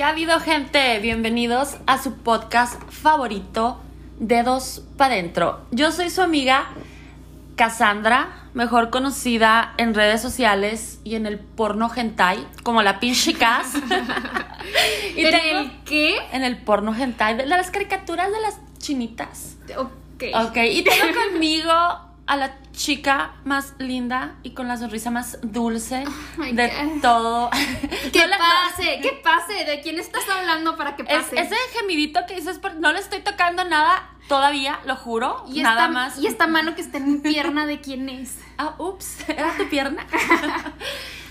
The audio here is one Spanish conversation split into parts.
¿Qué ha habido, gente? Bienvenidos a su podcast favorito, Dedos para Dentro. Yo soy su amiga Cassandra, mejor conocida en redes sociales y en el porno hentai, como la pinche Cass. y ¿En tengo- el qué? En el porno hentai, de las caricaturas de las chinitas. Ok. Ok, y tengo conmigo a la chica más linda y con la sonrisa más dulce Oh de God. todo. ¿Qué No pase? ¿Qué pase? ¿De quién estás hablando para que Es, pase? ese gemidito que dices, "Por- no le estoy tocando nada todavía, lo juro. y nada esta, más. Y esta mano que está en mi pierna, ¿de quién es? Ah, ups, era tu pierna.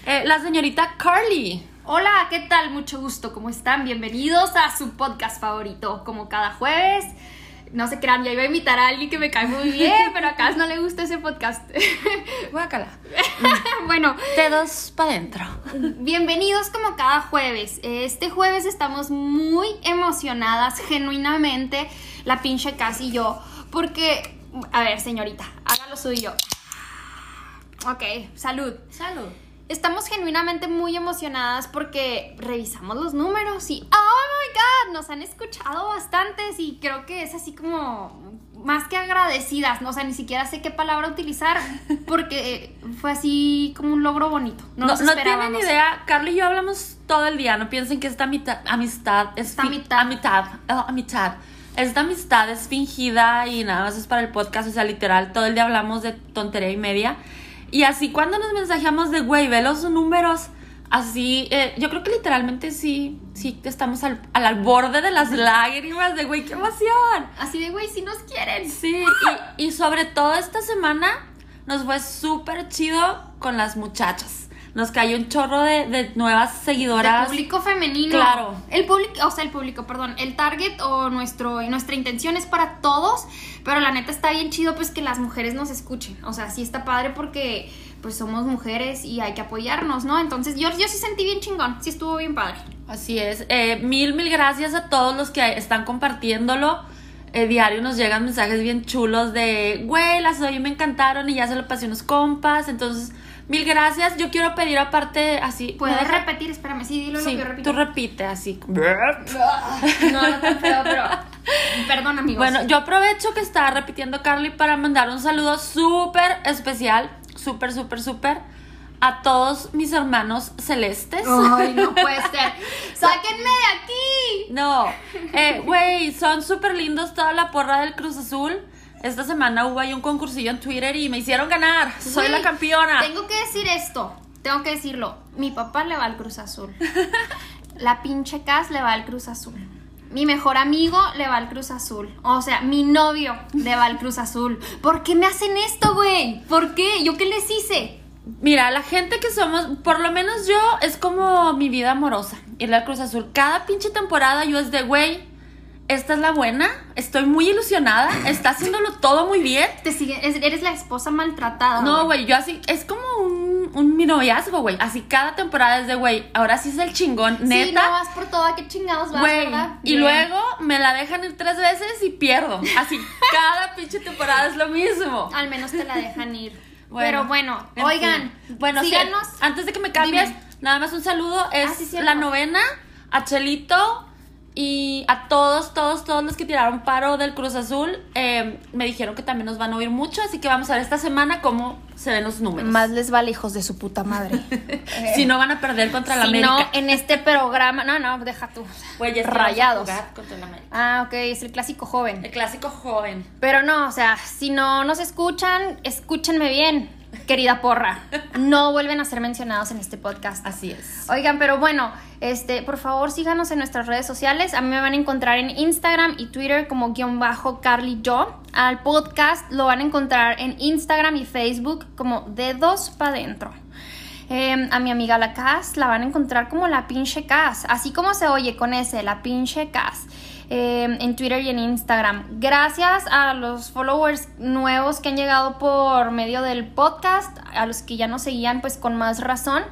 Eh, la señorita Carly. Hola, ¿qué tal? Mucho gusto, ¿cómo están? Bienvenidos a su podcast favorito, como cada jueves. No se crean, ya iba a invitar a alguien que me cae muy bien, pero a Cas no le gusta ese podcast. Guácala. bueno, Dedos para adentro. bienvenidos como cada jueves. Este jueves estamos muy emocionadas, genuinamente, la pinche Cas y yo, porque, a ver, señorita, hágalo suyo. Ok, salud. Salud. Estamos genuinamente muy emocionadas porque revisamos los números y, oh my god, nos han escuchado bastantes y creo que es así como más que agradecidas, no o sea, ni siquiera sé qué palabra utilizar porque fue así como un logro bonito. No, No, no tienen idea, Carly y yo hablamos todo el día, no piensen que esta amita- amistad es Esta fi- amistad. ah, amistad. Esta amistad es fingida y nada más es para el podcast, o sea, literal, todo el día hablamos de tontería y media. Y así cuando nos mensajeamos de, güey, ve los números, así, eh, yo creo que literalmente sí, sí estamos al, al, borde de las lágrimas de, güey, qué emoción. Así de, güey, si nos quieren. Sí, y, y sobre todo esta semana nos fue súper chido con las muchachas. Nos cayó un chorro de, de nuevas seguidoras. público femenino. Claro. El público, o sea, el público, perdón. El target o nuestro, nuestra intención es para todos, pero la neta está bien chido pues que las mujeres nos escuchen. O sea, sí está padre porque pues somos mujeres y hay que apoyarnos, ¿no? Entonces yo, yo sí sentí bien chingón, sí estuvo bien padre. Así es. Eh, mil, mil gracias a todos los que están compartiéndolo. Eh, diario nos llegan mensajes bien chulos de, güey, las oí, me encantaron y ya se lo pasé a unos compas. Entonces, mil gracias. Yo quiero pedir aparte así. ¿Puedes ¿me deja- repetir? Espérame, sí, dilo lo que yo repito. tú repite así. No, no tan feo, pero perdón, amigos. Bueno, yo aprovecho que está repitiendo Carly para mandar un saludo súper especial, súper, súper, súper, a todos mis hermanos celestes. Ay, no puede ser. ¡Sáquenme de aquí! No, eh, güey, son súper lindos toda la porra del Cruz Azul. Esta semana hubo ahí un concursillo en Twitter y me hicieron ganar. Soy la campeona. Tengo que decir esto. Tengo que decirlo. Mi papá le va al Cruz Azul. La pinche Cas le va al Cruz Azul. Mi mejor amigo le va al Cruz Azul. O sea, mi novio le va al Cruz Azul. ¿Por qué me hacen esto, güey? ¿Por qué? ¿Yo qué les hice? Mira, la gente que somos, por lo menos yo, es como mi vida amorosa. Ir al Cruz Azul. Cada pinche temporada yo es de, güey, esta es la buena. Estoy muy ilusionada. Está haciéndolo todo muy bien. Te sigue, es- eres la esposa maltratada. No, güey, yo así, es como un, un mi noviazgo, güey. Así cada temporada es de, güey, ahora sí es el chingón, Sí, no neta. vas por toda, qué chingados vas, Güey, ¿verdad? y Bien. luego me la dejan ir tres veces y pierdo. Así, cada pinche temporada es lo mismo. Al menos te la dejan ir. Bueno, Pero bueno, en oigan, fin. bueno, sí, síganos. antes de que me cambies, Dime. nada más un saludo. Es Ah, sí, la novena, a Chelito y a todos, todos, todos los que tiraron paro del Cruz Azul. eh, me dijeron que también nos van a oír mucho, así que vamos a ver esta semana cómo se ven los números. Más les vale hijos de su puta madre. si no van a perder contra la si América. no, en este programa. No, no, deja tú. Güey, ya rayados. contra la América. Ah, ok, es el clásico joven. El clásico joven. Pero no, o sea, si no nos escuchan, escúchenme bien, querida porra. No vuelven a ser mencionados en este podcast. Así es. Oigan, pero bueno, este, por favor síganos en nuestras redes sociales. A mí me van a encontrar en Instagram y Twitter como guion bajo Carly Yo. Al podcast lo van a encontrar en Instagram y Facebook como Dedos Pa' Dentro. Eh, a mi amiga la Cas la van a encontrar como la pinche Cas, así como se oye con ese, la pinche Cas. Eh, en Twitter y en Instagram. Gracias a los followers nuevos que han llegado por medio del podcast, a los que ya nos seguían pues con más razón.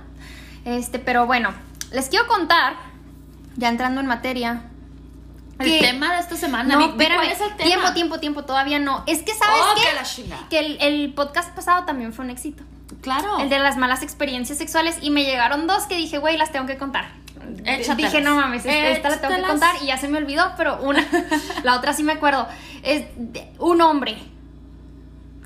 Este, pero bueno, les quiero contar, ya entrando en materia. El tema de esta semana. No, espérame. ¿Cuál es el tema? Tiempo, tiempo, tiempo, todavía no. Es que, ¿sabes Oh, qué? que. Que el, el podcast pasado también fue un éxito. Claro. El de las malas experiencias sexuales. Y me llegaron dos que dije, güey, las tengo que contar. Échatelas. dije, no mames, esta la tengo que contar y ya se me olvidó, pero una, la otra sí me acuerdo. Es de un hombre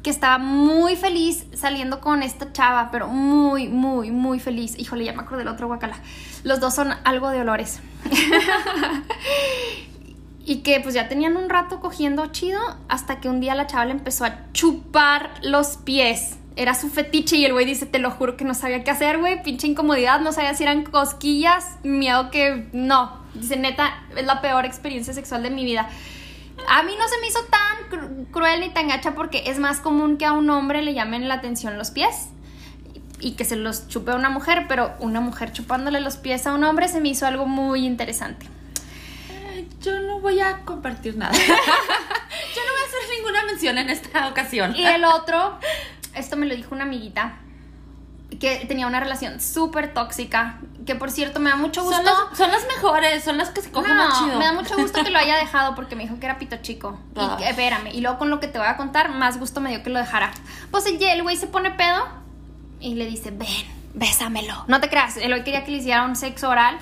que estaba muy feliz saliendo con esta chava, pero muy, muy, muy feliz. Híjole, ya me acuerdo del otro guacala. Los dos son algo de olores. y que pues ya tenían un rato cogiendo chido hasta que un día la chava le empezó a chupar los pies. Era su fetiche y el güey dice, te lo juro que no sabía qué hacer, güey, pinche incomodidad, no sabía si eran cosquillas, miedo que no. Dice, neta, es la peor experiencia sexual de mi vida. A mí no se me hizo tan cru- cruel ni tan gacha porque es más común que a un hombre le llamen la atención los pies y que se los chupe a una mujer, pero una mujer chupándole los pies a un hombre se me hizo algo muy interesante. Eh, Yo no voy a compartir nada. Yo no voy a hacer ninguna mención en esta ocasión. Y el otro, esto me lo dijo una amiguita, que tenía una relación súper tóxica, que por cierto me da mucho gusto. Son las, son las mejores, son las que se cogen No, más chido. me da mucho gusto que lo haya dejado porque me dijo que era pito chico. Y espérame, y luego con lo que te voy a contar, más gusto me dio que lo dejara. Pues el güey se pone pedo y le dice, ven, bésamelo. No te creas, el güey quería que le hiciera un sexo oral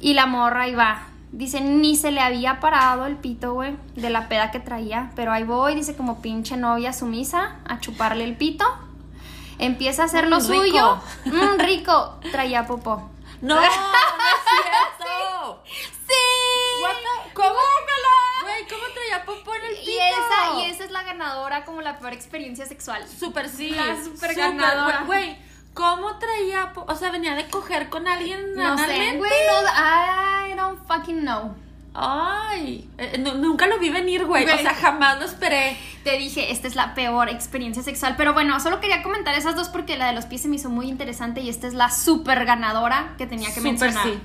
y la morra va. Dice, ni se le había parado el pito, güey, de la peda que traía. Pero ahí voy, dice, como pinche novia sumisa, a chuparle el pito. Empieza a hacer lo Mm, rico. suyo. Mm, rico. Traía popó. No, no es cierto. ¡Sí! ¿Cómo? Güey, ¿cómo traía popó en el pito? Y esa, y esa es la ganadora como la peor experiencia sexual. Súper sí. La súper súper, ganadora. Güey, ¿cómo traía O sea, venía de coger con alguien No sé, analmente? güey, no, I don't fucking know. Ay, eh, nu- nunca lo vi venir, güey. O sea, jamás lo esperé. Te dije, esta es la peor experiencia sexual. Pero bueno, solo quería comentar esas dos porque la de los pies se me hizo muy interesante y esta es la súper ganadora que tenía que Súper mencionar. sí.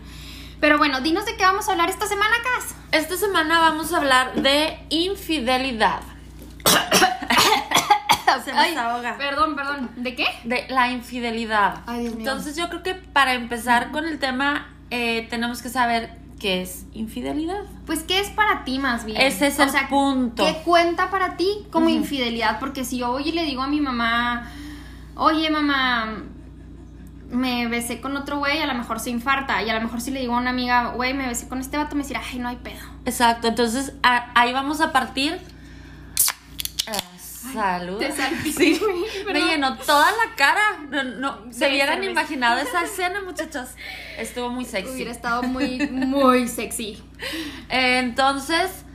Pero bueno, dinos de qué vamos a hablar esta semana, Cas. Esta semana vamos a hablar de infidelidad. Se me Ay, desahoga. Perdón, perdón. ¿De qué? De la infidelidad. Ay, Dios mío. Entonces yo creo que para empezar con el tema eh, tenemos que saber qué es infidelidad. Pues, ¿qué es para ti más bien? Ese es el punto. ¿Qué cuenta para ti como infidelidad? Porque si yo voy y le digo a mi mamá, oye mamá, me besé con otro güey, a lo mejor se infarta. Y a lo mejor si le digo a una amiga, güey, me besé con este vato, me dirá, ay, no hay pedo. Exacto, entonces a- ahí vamos a partir. Salud. te Sí, me llenó toda la cara. No, no, se hubieran cerveza. imaginado esa escena, muchachos. Estuvo muy sexy. Hubiera estado muy, muy sexy. Entonces,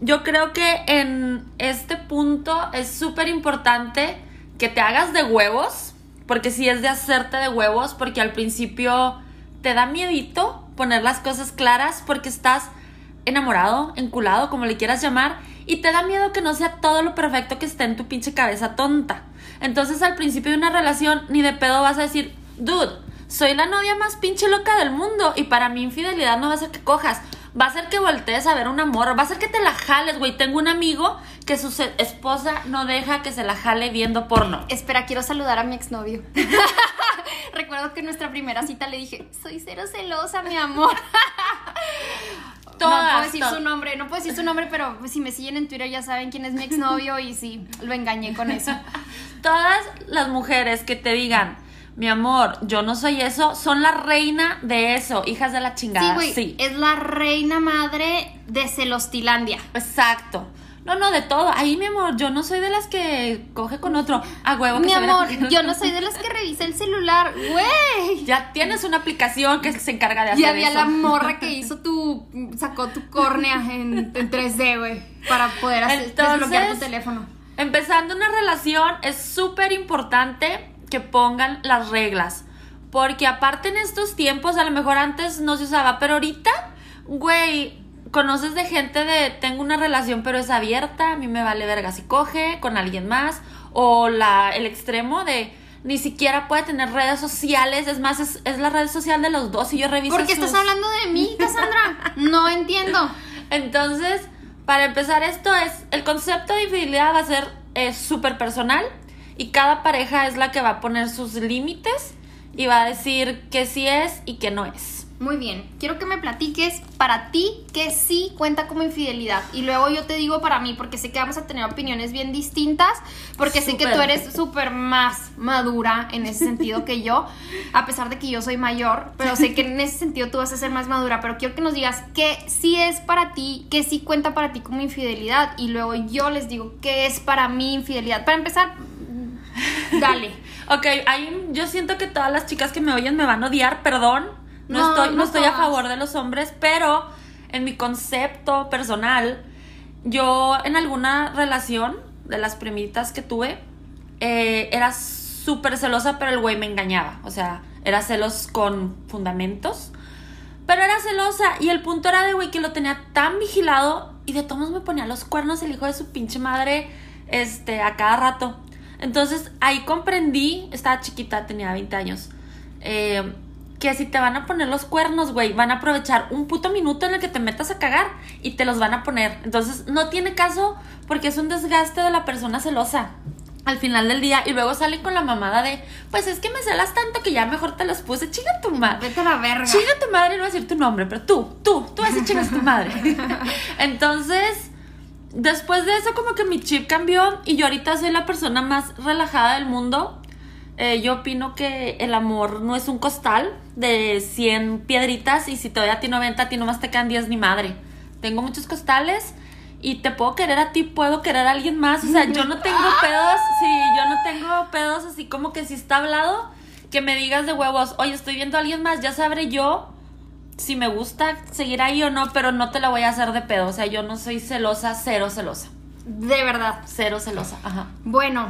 yo creo que en este punto es súper importante que te hagas de huevos, porque si es de hacerte de huevos, porque al principio te da miedito poner las cosas claras, porque estás enamorado, enculado, como le quieras llamar, y te da miedo que no sea todo lo perfecto que esté en tu pinche cabeza tonta. Entonces al principio de una relación ni de pedo vas a decir, dude, soy la novia más pinche loca del mundo y para mí infidelidad no va a ser que cojas, va a ser que voltees a ver un amor, va a ser que te la jales, güey. Tengo un amigo que su esposa no deja que se la jale viendo porno. Espera, quiero saludar a mi exnovio. Recuerdo que en nuestra primera cita le dije, soy cero celosa, mi amor. no Todas, puedo decir todas. su nombre, no puedo decir su nombre, pero si me siguen en Twitter ya saben quién es mi exnovio y sí, lo engañé con eso. Todas las mujeres que te digan, mi amor, yo no soy eso, son la reina de eso, hijas de la Sí, chingada. güey, sí. es la reina madre de Celostilandia. Exacto. No, no, de todo. Ahí, mi amor, yo no soy de las que coge con otro. A huevo que Mi se viene a amor, yo no soy de las que revisa el celular, güey. Ya tienes una aplicación que se encarga de hacer Y había eso. la morra que hizo tu, sacó tu córnea en, en 3D, güey, para poder hacer, Entonces- desbloquear tu teléfono. Empezando una relación es súper importante que pongan las reglas. Porque aparte en estos tiempos, a lo mejor antes no se usaba, pero ahorita, güey, conoces de gente de tengo una relación pero es abierta, a mí me vale verga si coge con alguien más. O la, el extremo de ni siquiera puede tener redes sociales, es más, es, es la red social de los dos y yo reviso ¿Por qué sus- estás hablando de mí, Cassandra? No entiendo. Entonces, para empezar esto es, el concepto de infidelidad va a ser eh, súper personal y cada pareja es la que va a poner sus límites y va a decir que sí es y que no es. Muy bien, quiero que me platiques para ti que sí cuenta como infidelidad y luego yo te digo para mí porque sé que vamos a tener opiniones bien distintas porque sé que tú eres súper más madura en ese sentido que yo, a pesar de que yo soy mayor, pero sé que en ese sentido tú vas a ser más madura, pero quiero que nos digas qué sí es para ti, qué sí cuenta para ti como infidelidad y luego yo les digo qué es para mí infidelidad. Para empezar, dale. Ok, hay, yo siento que todas las chicas que me oyen me van a odiar, perdón. No, No, estoy, no, no estoy a favor de los hombres, pero en mi concepto personal, yo en alguna relación de las primitas que tuve, eh, era súper celosa, pero el güey me engañaba. O sea, era celos con fundamentos. Pero era celosa y el punto era de güey que lo tenía tan vigilado y de todos me ponía los cuernos el hijo de su pinche madre este a cada rato. Entonces ahí comprendí, estaba chiquita, tenía 20 años, eh, que si te van a poner los cuernos, güey, van a aprovechar un puto minuto en el que te metas a cagar y te los van a poner. Entonces no tiene caso porque es un desgaste de la persona celosa al final del día y luego salen con la mamada de, pues es que me celas tanto que ya mejor te los puse, chinga tu madre. Vete a la verga. Chinga tu madre, no voy a decir tu nombre, pero tú, tú, tú así chingas tu madre. Entonces, después de eso, como que mi chip cambió y yo ahorita soy la persona más relajada del mundo. Eh, yo opino que el amor no es un costal de 100 piedritas y si te doy a ti 90, a ti nomás te quedan 10 ni madre. Tengo muchos costales y te puedo querer a ti, puedo querer a alguien más. O sea, yo no tengo pedos, sí, yo no tengo pedos así como que si está hablado, que me digas de huevos, oye, estoy viendo a alguien más, ya sabré yo si me gusta seguir ahí o no, pero no te la voy a hacer de pedo. O sea, yo no soy celosa, cero celosa. De verdad. Cero celosa, ajá. Bueno,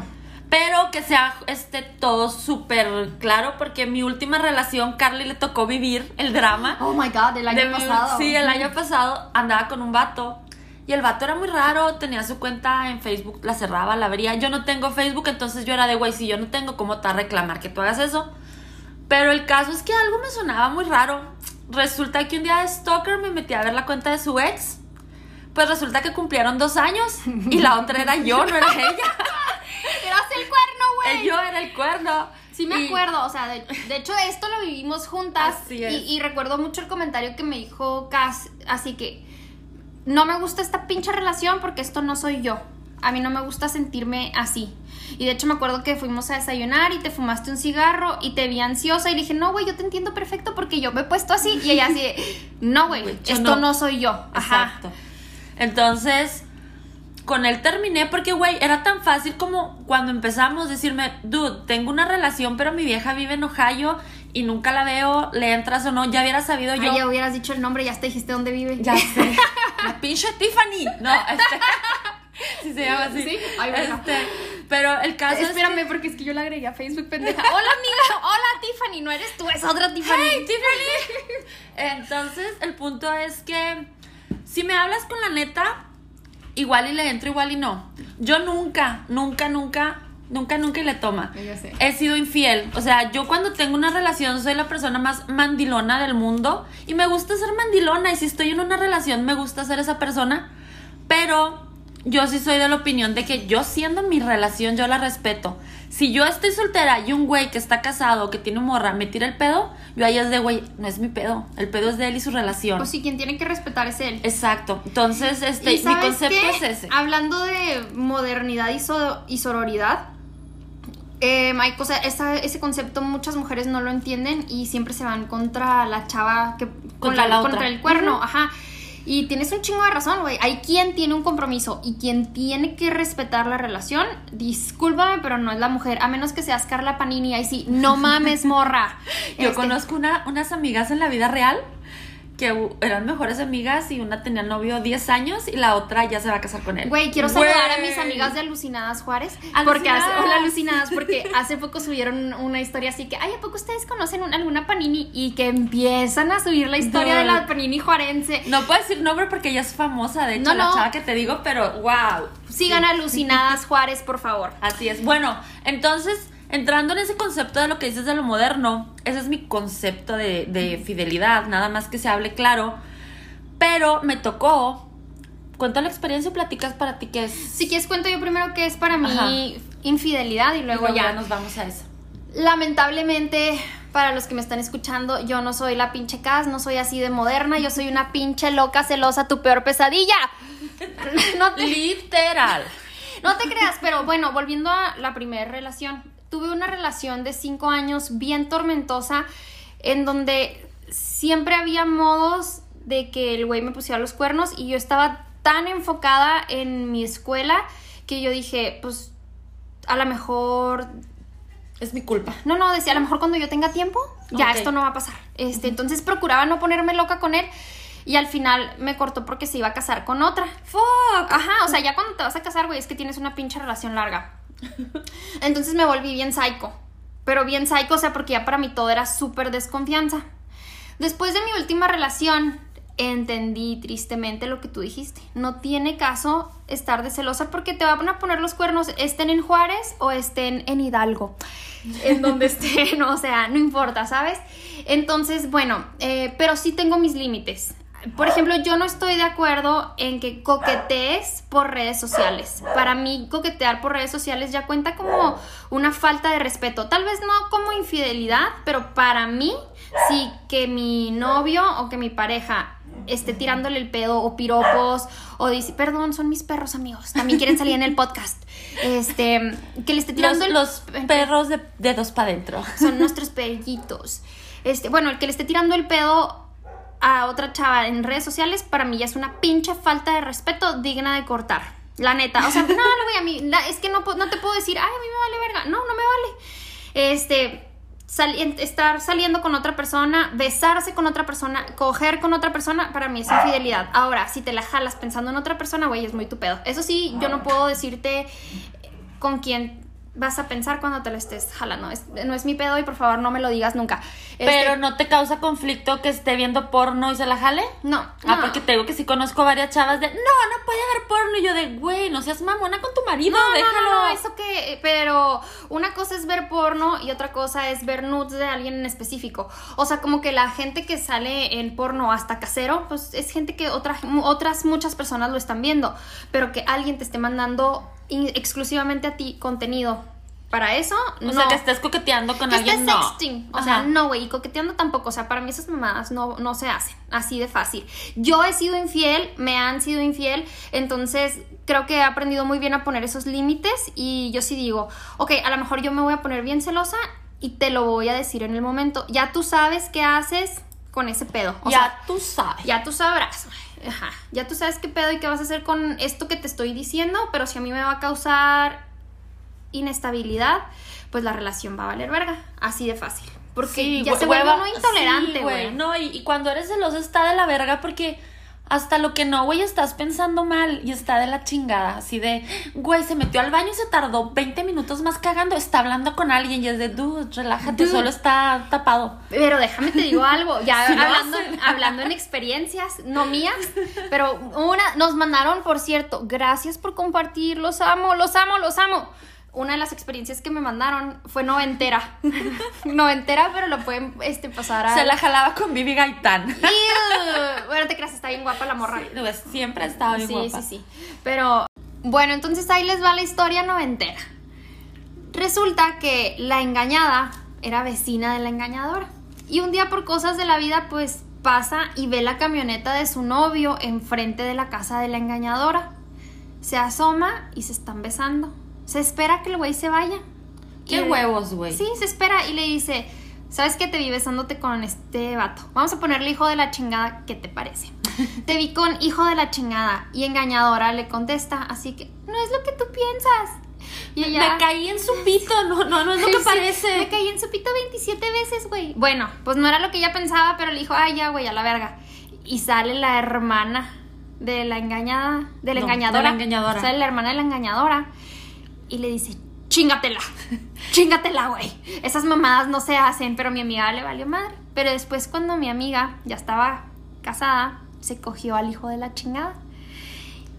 Pero que sea este todo súper claro, porque mi última relación, Carly le tocó vivir el drama. oh my god, el año mi- pasado. Sí, el año pasado andaba con un vato. Y el vato era muy raro, tenía su cuenta en Facebook, la cerraba, la abría. Yo no tengo Facebook, entonces yo era de, güey, si yo no tengo, ¿cómo te a reclamar que tú hagas eso? Pero el caso es que algo me sonaba muy raro. Resulta que un día de Stalker me metí a ver la cuenta de su ex. Pues resulta que cumplieron dos años y la otra era yo, no era ella. Eras el cuerno, güey. Yo era el cuerno. Sí me Y- acuerdo, o sea, de, de hecho esto lo vivimos juntas Así es. y, y recuerdo mucho el comentario que me dijo Cass, así que no me gusta esta pinche relación porque esto no soy yo. A mí no me gusta sentirme así. Y de hecho me acuerdo que fuimos a desayunar y te fumaste un cigarro y te vi ansiosa y dije, no, güey, yo te entiendo perfecto porque yo me he puesto así. Y ella así, de, no, güey, esto no. no. soy yo. Ajá. Exacto. Entonces, con él terminé porque, güey, era tan fácil como cuando empezamos decirme, dude, tengo una relación, pero mi vieja vive en Ohio y nunca la veo, le entras o no, ya hubiera sabido yo. Ya hubieras dicho el nombre, ya te dijiste dónde vive. Ya sé. La pinche Tiffany. No, este. Sí se llama así. ¿Sí? Ay, bueno. Este, pero el caso es Espérame, que- porque es que yo la agregué a Facebook, pendeja. Hola, amiga. Hola, Tiffany. No eres tú, es otra Tiffany. ¡Hey, Tiffany! Entonces, el punto es que si me hablas con la neta, igual y le entro, igual y no. Yo nunca, nunca, nunca, nunca, nunca le toma. Sé. He sido infiel. O sea, yo cuando tengo una relación soy la persona más mandilona del mundo y me gusta ser mandilona y si estoy en una relación me gusta ser esa persona, pero yo sí soy de la opinión de que yo siendo mi relación yo la respeto. Si yo estoy soltera y un güey que está casado, que tiene morra, me tira el pedo, yo ahí es de güey, no es mi pedo, el pedo es de él y su relación. Pues sí, quien tiene que respetar es él. Exacto. Entonces, este, ¿Y mi concepto qué? es ese. Hablando de modernidad y, so- y sororidad, eh, hay cosa- esa- ese concepto muchas mujeres no lo entienden y siempre se van contra la chava que con Contra la- la otra. contra el cuerno, ajá. Y tienes un chingo de razón, güey. Hay quien tiene un compromiso y quien tiene que respetar la relación. Discúlpame, pero no es la mujer. A menos que seas Carla Panini. Ahí sí, no mames, morra. Yo Este, conozco una, unas amigas en la vida real que eran mejores amigas y una tenía novio 10 años y la otra ya se va a casar con él. Güey, quiero saludar a mis amigas de Alucinadas Juárez. Porque hace, Alucinadas. hola, Alucinadas, porque hace poco subieron una historia así que, ay, ¿a poco ustedes conocen un- alguna Panini? Y que empiezan a subir la historia de la. Panini juarense. No puedo decir nombre porque ella es famosa, de hecho, No, la chava que te digo, pero wow. Sigan Alucinadas Juárez, por favor. Así es. Bueno, entonces, entrando en ese concepto de lo que dices de lo moderno, ese es mi concepto de, de fidelidad, nada más que se hable claro. Pero me tocó. Cuenta la experiencia y platicas para ti qué es. Si quieres cuento yo primero qué es para mí Ajá. infidelidad y luego Luego ya ya nos vamos a eso. Lamentablemente, Para los que me están escuchando, yo no soy la pinche Cas, no soy así de moderna, yo soy una pinche loca celosa, tu peor pesadilla. No Literal. No te creas, pero bueno, volviendo a la primera relación. Tuve una relación de cinco años bien tormentosa en donde siempre había modos de que el güey me pusiera los cuernos y yo estaba tan enfocada en mi escuela que yo dije, pues a lo mejor es mi culpa. No, no, decía, a lo mejor cuando yo tenga tiempo, ya esto no va a pasar. Este, entonces procuraba no ponerme loca con él. Y al final me cortó porque se iba a casar con otra. Fuck. Ajá, o sea, ya cuando te vas a casar, güey, es que tienes una pinche relación larga. Entonces me volví bien psycho. Pero bien psycho, o sea, porque ya para mí todo era súper desconfianza. Después de mi última relación, entendí tristemente lo que tú dijiste. No tiene caso estar de celosa porque te van a poner los cuernos, estén en Juárez o estén en Hidalgo. En donde estén, o sea, no importa, ¿sabes? Entonces, bueno, eh, pero sí tengo mis límites. Por ejemplo, yo no estoy de acuerdo en que coquetees por redes sociales. Para mí, coquetear por redes sociales ya cuenta como una falta de respeto. Tal vez no como infidelidad, pero para mí, sí que mi novio o que mi pareja esté tirándole el pedo o piropos o dice, perdón, son mis perros amigos, también quieren salir en el podcast. Este, que le esté tirando los, el... perros de, de dos para adentro. Son nuestros perritos. Este, bueno, el que le esté tirando el pedo a otra chava en redes sociales, para mí ya es una pinche falta de respeto digna de cortar. La neta. O sea, no, güey, a mí, es que no, no te puedo decir, ay, a mí me vale verga. No, no me vale. Este, estar saliendo con otra persona, besarse con otra persona, coger con otra persona, para mí es infidelidad. Ahora, si te la jalas pensando en otra persona, güey, es muy tu pedo. Eso sí, yo no puedo decirte con quién vas a pensar cuando te lo estés jalando. no es mi pedo y por favor no me lo digas nunca. Pero este, no te causa conflicto que esté viendo porno y se la jale? No. Ah, porque te digo que sí conozco varias chavas de, no, no puede haber porno. Y yo de, güey, no seas mamona con tu marido, no, déjalo. No, no, eso que, pero una cosa es ver porno y otra cosa es ver nudes de alguien en específico. O sea, como que la gente que sale en porno hasta casero, pues es gente que otra, otras muchas personas lo están viendo. Pero que alguien te esté mandando exclusivamente a ti contenido para eso, o no. sea, que estés coqueteando con alguien, no. Sexting. O sea, no, güey, y coqueteando tampoco. O sea, para mí esas mamadas no, no se hacen así de fácil. Yo he sido infiel, me han sido infiel, entonces creo que he aprendido muy bien a poner esos límites y yo sí digo, ok, a lo mejor yo me voy a poner bien celosa y te lo voy a decir en el momento. Ya tú sabes qué haces con ese pedo. O ya tú sabes. Ya tú sabrás. Ajá. Ya tú sabes qué pedo y qué vas a hacer con esto que te estoy diciendo, pero si a mí me va a causar inestabilidad, pues la relación va a valer verga. Así de fácil. Porque ya se vuelve uno intolerante, güey. no, y, y, cuando eres celoso está de la verga porque hasta lo que no, güey, estás pensando mal y está de la chingada. Así de, güey, se metió al baño y se tardó 20 minutos más cagando. Está hablando con alguien y es de, dude, relájate, solo está tapado. Pero déjame te digo algo, ya hablando, hablando en experiencias, no mías, pero una, nos mandaron, por cierto, gracias por compartir, los amo, los amo, los amo una de las experiencias que me mandaron fue noventera. noventera, pero lo pueden este, pasar a. Se la jalaba con Vivi Gaitán. bueno, te creas, está bien guapa la morra. Pues, siempre ha estado bien guapa. Sí, sí, sí. Pero, bueno, entonces ahí les va la historia noventera. Resulta que la engañada era vecina de la engañadora. Y un día, por cosas de la vida, pues pasa y ve la camioneta de su novio enfrente de la casa de la engañadora. Se asoma y se están besando se espera que el güey se vaya. ¿Qué huevos, güey? Sí, se espera y le dice, ¿sabes qué? Te vi besándote con este vato. Vamos a ponerle hijo de la chingada, ¿qué te parece? te vi con hijo de la chingada y engañadora le contesta, así que no es lo que tú piensas. Y ella, me caí en su pito, no, no, no es lo que parece. Me caí en su pito 27 veces, güey. Bueno, pues no era lo que ella pensaba, pero le dijo, ay, ya, güey, a la verga. Y sale la hermana de la engañada, de la engañadora. De la engañadora. Sale la hermana de la engañadora y le dice, chingatela, chingatela, güey. Esas mamadas no se hacen, pero mi amiga le valió madre. Pero después cuando mi amiga ya estaba casada, se cogió al hijo de la chingada.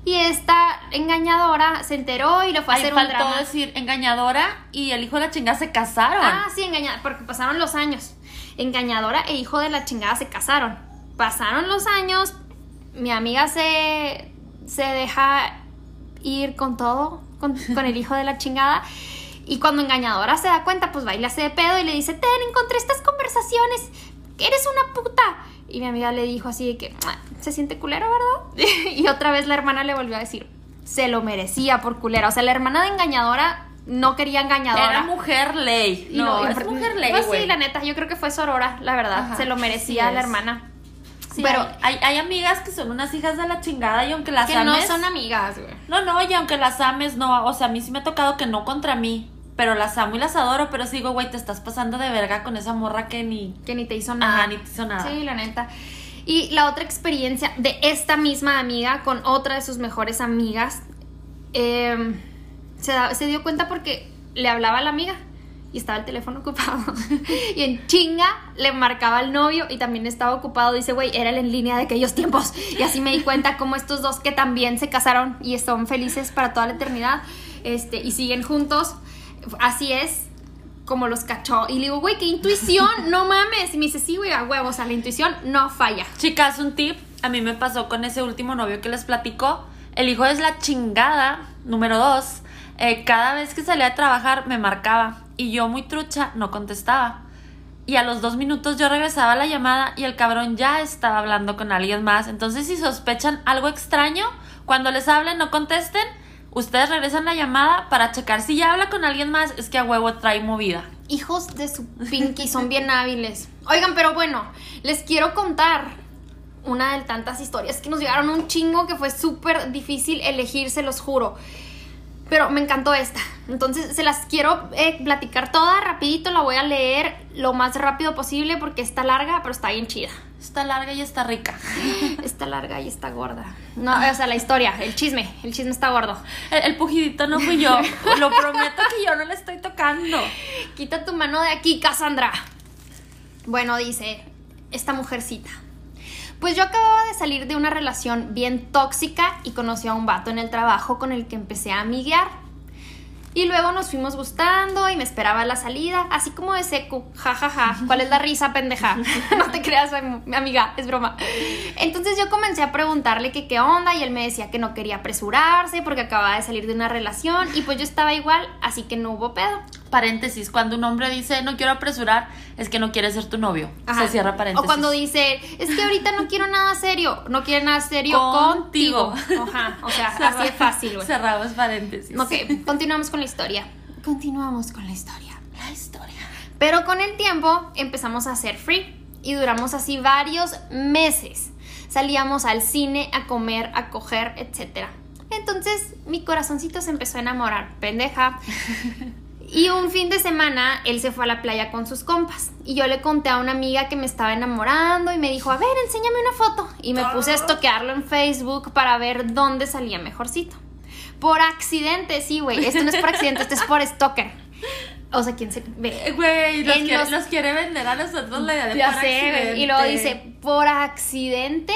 Y esta engañadora se enteró y le fue a hacer un drama. decir engañadora y el hijo de la chingada se casaron. Ah, sí, engañada, porque pasaron los años. Engañadora e hijo de la chingada se casaron. Pasaron los años, mi amiga se, se deja ir con todo con, el hijo de la chingada. Y cuando engañadora se da cuenta, pues le hace de pedo y le dice, ten, encontré estas conversaciones, eres una puta. Y mi amiga le dijo así de que, "Ah, se siente culero, ¿verdad? y otra vez la hermana le volvió a decir, se lo merecía por culera. O sea, la hermana de engañadora no quería engañadora. Era mujer ley. No, es mujer ley, Pues sí, la neta, yo creo que fue Sorora, la verdad. Ajá, se lo merecía sí la hermana. Sí, pero hay, hay amigas que son unas hijas de la chingada y aunque las que no ames... son amigas, güey. No, no, y aunque las ames, no, o sea, a mí sí me ha tocado que no contra mí, pero las amo y las adoro, pero sí digo, güey, te estás pasando de verga con esa morra que ni... Que ni te hizo nada. Ajá, ni te hizo nada. Sí, la neta. Y la otra experiencia de esta misma amiga con otra de sus mejores amigas, eh, se, da- se dio cuenta porque le hablaba a la amiga y estaba el teléfono ocupado. y en chinga le marcaba al novio y también estaba ocupado. Dice, güey, era en línea de aquellos tiempos. Y así me di cuenta como estos dos que también se casaron y son felices para toda la eternidad este, y siguen juntos. Así es como los cachó. Y le digo, güey, qué intuición, no mames. Y me dice, sí, güey, a huevo, o sea, la intuición no falla. Chicas, un tip, a mí me pasó con ese último novio que les platico, el hijo es la chingada, número dos, eh, cada vez que salía a trabajar me marcaba y yo muy trucha no contestaba. Y a los dos minutos yo regresaba a la llamada y el cabrón ya estaba hablando con alguien más. Entonces si sospechan algo extraño, cuando les hablen no contesten, ustedes regresan la llamada para checar si ya habla con alguien más, es que a huevo trae movida. Hijos de su pinky, son bien hábiles. Oigan, pero bueno, les quiero contar una de tantas historias que nos llegaron un chingo que fue súper difícil elegir, se los juro. Pero me encantó esta. Entonces se las quiero eh, platicar toda rapidito, la voy a leer lo más rápido posible porque está larga, pero está bien chida. Está larga y está rica. Está larga y está gorda. No, o sea, la historia, el chisme, el chisme está gordo. El, el pujidito no fui yo, lo prometo que yo no le estoy tocando. Quita tu mano de aquí, Cassandra. Bueno, dice esta mujercita. Pues yo acababa de salir de una relación bien tóxica y conocí a un vato en el trabajo con el que empecé a amiguear. Y luego nos fuimos gustando y me esperaba la salida, así como de seco. Ja, ja, ja. ¿Cuál es la risa, pendeja? no te creas, mi amiga, es broma. Entonces yo comencé a preguntarle que qué onda y él me decía que no quería apresurarse porque acababa de salir de una relación y pues yo estaba igual, así que no hubo pedo. Paréntesis, cuando un hombre dice no quiero apresurar, es que no quiere ser tu novio. Ajá. Se cierra paréntesis. O cuando dice, es que ahorita no quiero nada serio, no quiere nada serio contigo. Contigo. Ajá, o sea, Cerra- así de fácil, güey. Cerramos paréntesis. Ok, continuamos con la historia. Continuamos con la historia. La historia. Pero con el tiempo empezamos a hacer free y duramos así varios meses. Salíamos al cine, a comer, a coger, etc. Entonces mi corazoncito se empezó a enamorar, pendeja. Y un fin de semana él se fue a la playa con sus compas. Y yo le conté a una amiga que me estaba enamorando y me dijo, a ver, enséñame una foto. Y me puse a estoquearlo en Facebook para ver dónde salía mejorcito. Por accidente, sí, güey. Esto no es por accidente, esto es por stalker. O sea, ¿quién se Eh, ve? Güey, los, quiere- los- los quiere vender a nosotros la idea de por sé, accidente. Y luego dice, por accidente,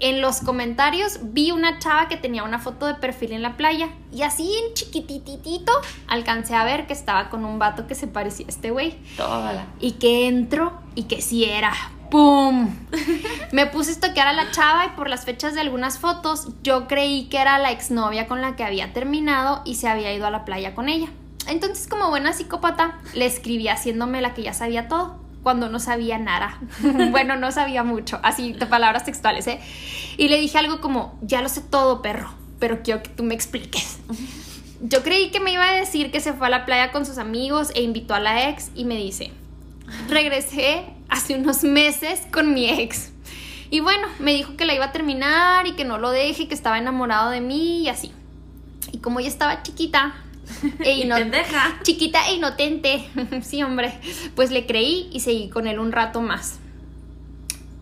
en los comentarios vi una chava que tenía una foto de perfil en la playa. Y así en chiquititito alcancé a ver que estaba con un vato que se parecía a este güey. Tómala. Y que entro y que sí era. ¡Pum! Me puse a estoquear a la chava y por las fechas de algunas fotos yo creí que era la exnovia con la que había terminado y se había ido a la playa con ella. Entonces como buena psicópata le escribí haciéndome la que ya sabía todo cuando no sabía nada. bueno, no sabía mucho, así de palabras textuales, ¿eh? Y le dije algo como, ya lo sé todo, perro, pero quiero que tú me expliques. Yo creí que me iba a decir que se fue a la playa con sus amigos e invitó a la ex y me dice, regresé hace unos meses con mi ex. Y bueno, me dijo que la iba a terminar y que no lo deje, que estaba enamorado de mí y así. Y como ella estaba chiquita e pendeja. chiquita e inocente, sí hombre, pues le creí y seguí con él un rato más.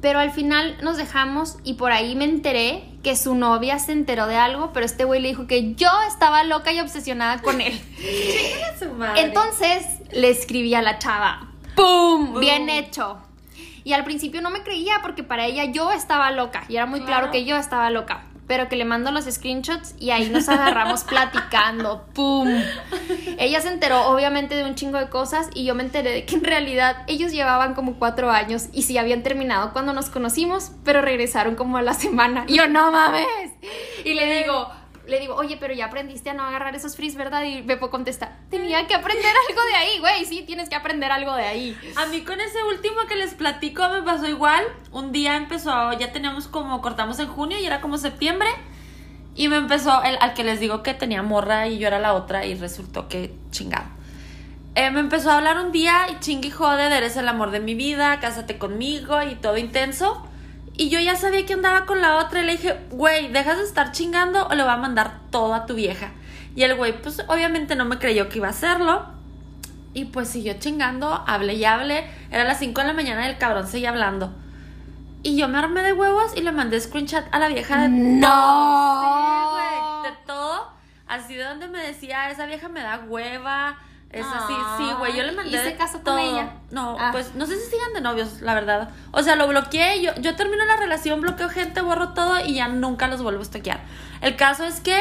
Pero al final nos dejamos y por ahí me enteré que su novia se enteró de algo, pero este güey le dijo que yo estaba loca y obsesionada con él. Chinga su madre. Entonces le escribí a la chava. ¡Pum! Boom. Bien hecho. Y al principio no me creía porque para ella yo estaba loca y era muy claro, Claro. que yo estaba loca. Pero que le mando los screenshots y ahí nos agarramos platicando. ¡Pum! Ella se enteró obviamente de un chingo de cosas y yo me enteré de que en realidad ellos llevaban como cuatro años y sí habían terminado cuando nos conocimos, pero regresaron como a la semana. Y yo, no mames. Y le digo, le digo, oye, pero ya aprendiste a no agarrar esos frizz, ¿verdad? Y Beppo contesta, tenía que aprender algo de ahí, güey, sí, tienes que aprender algo de ahí. A mí con ese último que les platico me pasó igual. Un día empezó, ya teníamos como, cortamos en junio y era como septiembre. Y me empezó, el, al que les digo que tenía morra y yo era la otra y resultó que chingado. Eh, me empezó a hablar un día y chingue y jode, eres el amor de mi vida, cásate conmigo y todo intenso. Y yo ya sabía que andaba con la otra y le dije, güey, ¿dejas de estar chingando o le va a mandar todo a tu vieja? Y el güey, pues obviamente no me creyó que iba a hacerlo. Y pues siguió chingando, hablé y hablé. Era las 5 de la mañana y el cabrón seguía hablando. Y yo me armé de huevos y le mandé screenshot a la vieja de ¡No! Sí, güey, de todo. Así de donde me decía, esa vieja me da hueva. Es así, sí, güey, yo le mandé ¿Y se casó con todo. ella? No, Ah. pues no sé si sigan de novios, la verdad. O sea, lo bloqueé, yo, yo termino la relación, bloqueo gente, borro todo y ya nunca los vuelvo a estoquear. El caso es que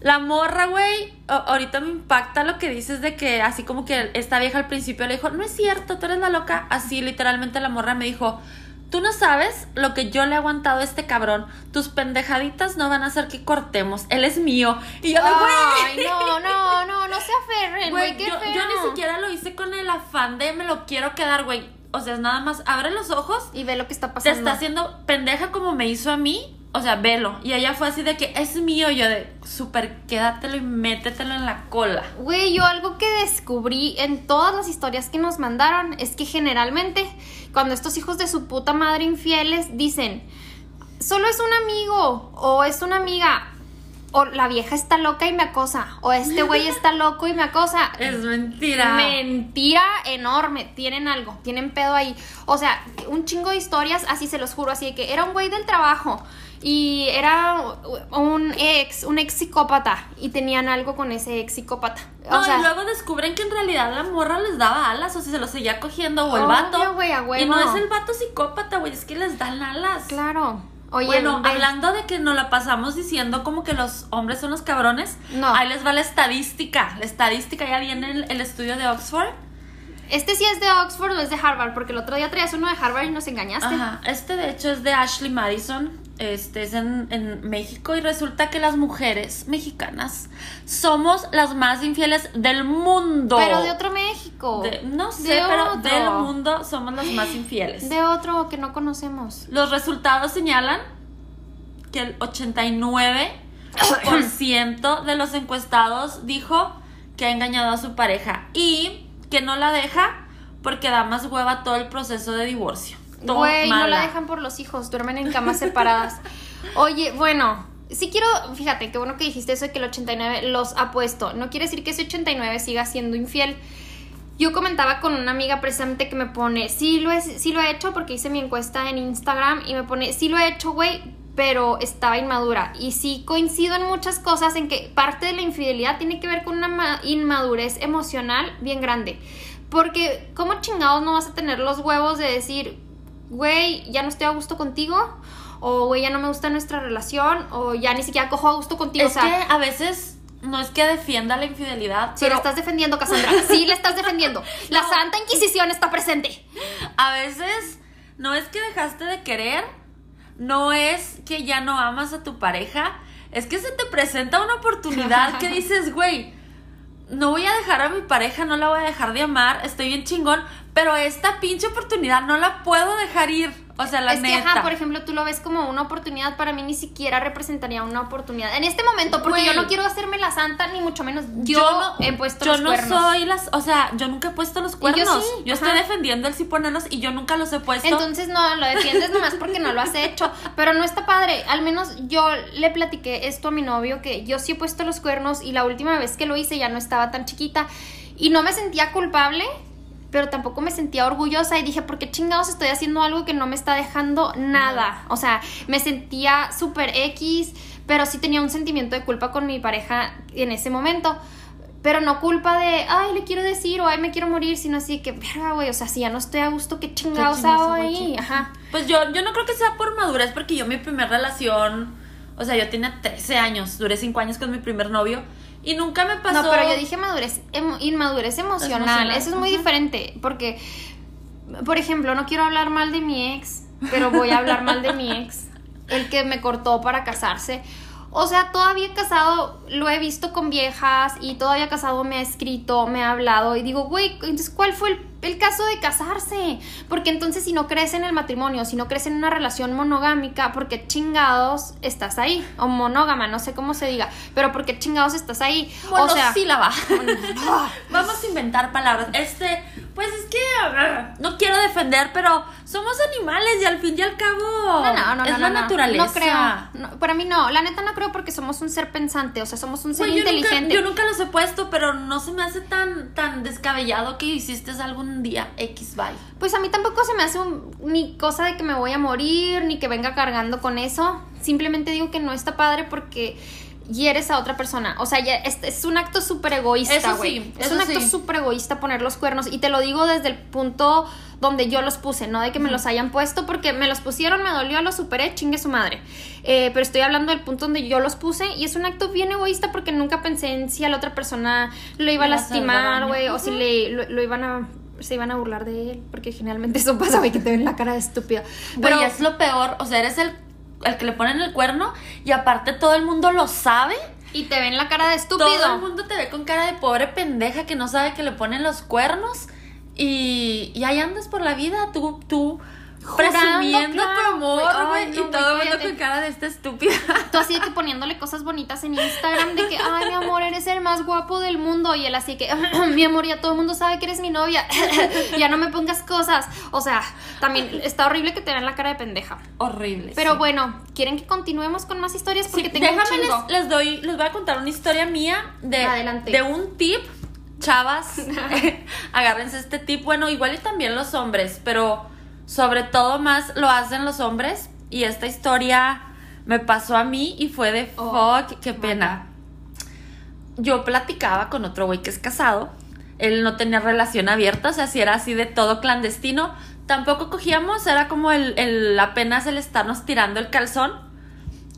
la morra, güey, ahorita me impacta lo que dices de que así como que esta vieja al principio le dijo, no es cierto, tú eres la loca. Así literalmente la morra me dijo, tú no sabes lo que yo le he aguantado a este cabrón. Tus pendejaditas no van a hacer que cortemos. Él es mío. Y yo Ay, güey. no, no, no, se aferren, güey, qué yo, feo. yo ni siquiera lo hice con el afán de me lo quiero quedar, güey. O sea, es nada más, abre los ojos, Y ve lo que está te pasando. está haciendo pendeja como me hizo a mí. O sea, velo. Y ella fue así de que es mío. Yo de, súper, quédatelo y métetelo en la cola. Güey, yo algo que descubrí en todas las historias que nos mandaron es que generalmente cuando estos hijos de su puta madre infieles dicen, solo es un amigo o es una amiga o la vieja está loca y me acosa o este güey está loco y me acosa. Es mentira. Mentira enorme, tienen algo, tienen pedo ahí. O sea, un chingo de historias, así se los juro, así de que era un güey del trabajo y era un ex, un ex psicópata y tenían algo con ese ex psicópata. O No, sea, y luego descubren que en realidad la morra les daba alas, o sea, se los seguía cogiendo, o el Obvio, vato. huevo. y no es el vato psicópata, güey, es que les dan alas. claro. Oye, bueno, hablando de que nos la pasamos diciendo como que los hombres son los cabrones, No. ahí les va la estadística. La estadística ya viene el, el estudio de Oxford. este sí es de Oxford o es de Harvard, porque el otro día traías uno de Harvard y nos engañaste. Ajá, este de hecho es de Ashley Madison, este es en, en México y resulta que las mujeres mexicanas somos las más infieles del mundo. Pero de otro México. De- no sé, De pero otro. del mundo somos las más infieles. De otro que no conocemos. Los resultados señalan que el 89% de los encuestados dijo que ha engañado a su pareja y que no la deja porque da más hueva todo el proceso de divorcio. Güey, no la dejan por los hijos, duermen en camas separadas. Oye, bueno, sí quiero, fíjate, qué bueno que dijiste eso de que el 89 los ha puesto. No quiere decir que ese 89 siga siendo infiel. Yo comentaba con una amiga precisamente que me pone, sí lo, es, sí lo he hecho porque hice mi encuesta en Instagram y me pone, sí lo he hecho, güey, pero estaba inmadura. Y sí coincido en muchas cosas en que parte de la infidelidad tiene que ver con una ma- inmadurez emocional bien grande. Porque, ¿cómo chingados no vas a tener los huevos de decir, güey, ya no estoy a gusto contigo? O, güey, ya no me gusta nuestra relación? O ya ni siquiera cojo a gusto contigo. Es o sea, que a veces no es que defienda la infidelidad, Sí, pero la estás defendiendo, Cassandra. Sí, la estás defendiendo. La No. Santa Inquisición está presente. a veces no es que dejaste de querer, no es que ya no amas a tu pareja, es que se te presenta una oportunidad que dices, güey, no voy a dejar a mi pareja, no la voy a dejar de amar, estoy bien chingón, pero esta pinche oportunidad no la puedo dejar ir. O sea, la es que, ajá, por ejemplo, tú lo ves como una oportunidad. Para mí ni siquiera representaría una oportunidad. En este momento, porque yo no quiero hacerme la santa, ni mucho menos yo, no, he puesto yo los no cuernos. soy las, o sea, yo nunca he puesto los yo cuernos. sí, yo estoy defendiendo el sí ponerlos y yo nunca los he puesto. Entonces no, lo defiendes nomás porque no lo has hecho. Pero no está padre. Al menos yo le platiqué esto a mi novio, que yo sí he puesto los cuernos y la última vez que lo hice ya no estaba tan chiquita. Y no me sentía culpable, pero tampoco me sentía orgullosa. Y dije, ¿por qué chingados estoy haciendo algo que no me está dejando nada? O sea, me sentía súper X, pero sí tenía un sentimiento de culpa con mi pareja en ese momento. Pero no culpa de, ay, le quiero decir o ay, me quiero morir, sino así que, verga, güey, o sea, si ya no estoy a gusto, ¿qué ¿Qué chingados hago ahí? Ajá. Pues yo, yo no creo que sea por madurez, porque yo mi primera relación, o sea, yo tenía 13 años, duré 5 años con mi primer novio y nunca me pasó. No, pero yo dije madurez, emo- inmadurez emocional. Emocional, Eso es muy diferente. Porque, por ejemplo, no quiero hablar mal de mi ex, pero voy a hablar mal de mi ex. El que me cortó para casarse. O sea, todavía casado lo he visto con viejas y todavía casado me ha escrito, me ha hablado y digo, güey, entonces ¿cuál fue el, el caso de casarse? Porque entonces si no crees en el matrimonio, si no crees en una relación monogámica, ¿por qué chingados estás ahí? O monógama, no sé cómo se diga, pero ¿por qué chingados estás ahí? o sea, Monosílaba. Vamos a inventar palabras. Este, pues es que no quiero defender, pero somos animales y al fin y al cabo No, no, no, es la naturaleza. No creo. Para mí no. La neta no creo porque somos un ser pensante. O sea, somos un ser Güey, yo, nunca, inteligente. yo nunca los he puesto, pero no se me hace tan, tan descabellado que hiciste algún día X bye. Pues a mí tampoco se me hace un- ni cosa de que me voy a morir, ni que venga cargando con eso. Simplemente digo que no está padre porque hieres a otra persona. O sea, ya es, es un acto súper egoísta, Eso güey. sí, es un acto sí. súper egoísta poner los cuernos. Y te lo digo desde el punto donde yo los puse, no de que me los hayan puesto, porque me los pusieron, me dolió, los superé, chingue su madre. Eh, pero estoy hablando del punto donde yo los puse y es un acto bien egoísta porque nunca pensé en si a la otra persona lo iba a lastimar, güey, o si le, lo, lo iban a se iban a burlar de él, porque generalmente eso pasa, güey, que te ven la cara de estúpido. Pero es lo peor, o sea, eres el, el que le ponen el cuerno y aparte todo el mundo lo sabe. y te ven la cara de estúpido. Todo el mundo te ve con cara de pobre pendeja que no sabe que le ponen los cuernos y, y ahí andas por la vida, tú, tú presumiendo claro, tu amor, güey. No, y todo el mundo con cara de esta estúpida. Tú así de que poniéndole cosas bonitas en Instagram de que, ay, mi amor, eres el más guapo del mundo. Y él así de que, mi amor, ya todo el mundo sabe que eres mi novia. ya no me pongas cosas. O sea, también está horrible que te vean la cara de pendeja. Horrible. Pero sí. bueno, ¿quieren que continuemos con más historias? Porque Sí, tengo un déjame chingo. les, les doy, les voy a contar una historia mía de, Adelante. de un tip. Chavas, agárrense este tip. Bueno, igual y también los hombres, pero sobre todo más lo hacen los hombres. Y esta historia me pasó a mí y fue de Oh, fuck, qué pena. Yo platicaba con otro güey que es casado. Él no tenía relación abierta, o sea, si era así de todo clandestino. Tampoco cogíamos, era como el, el apenas el estarnos tirando el calzón.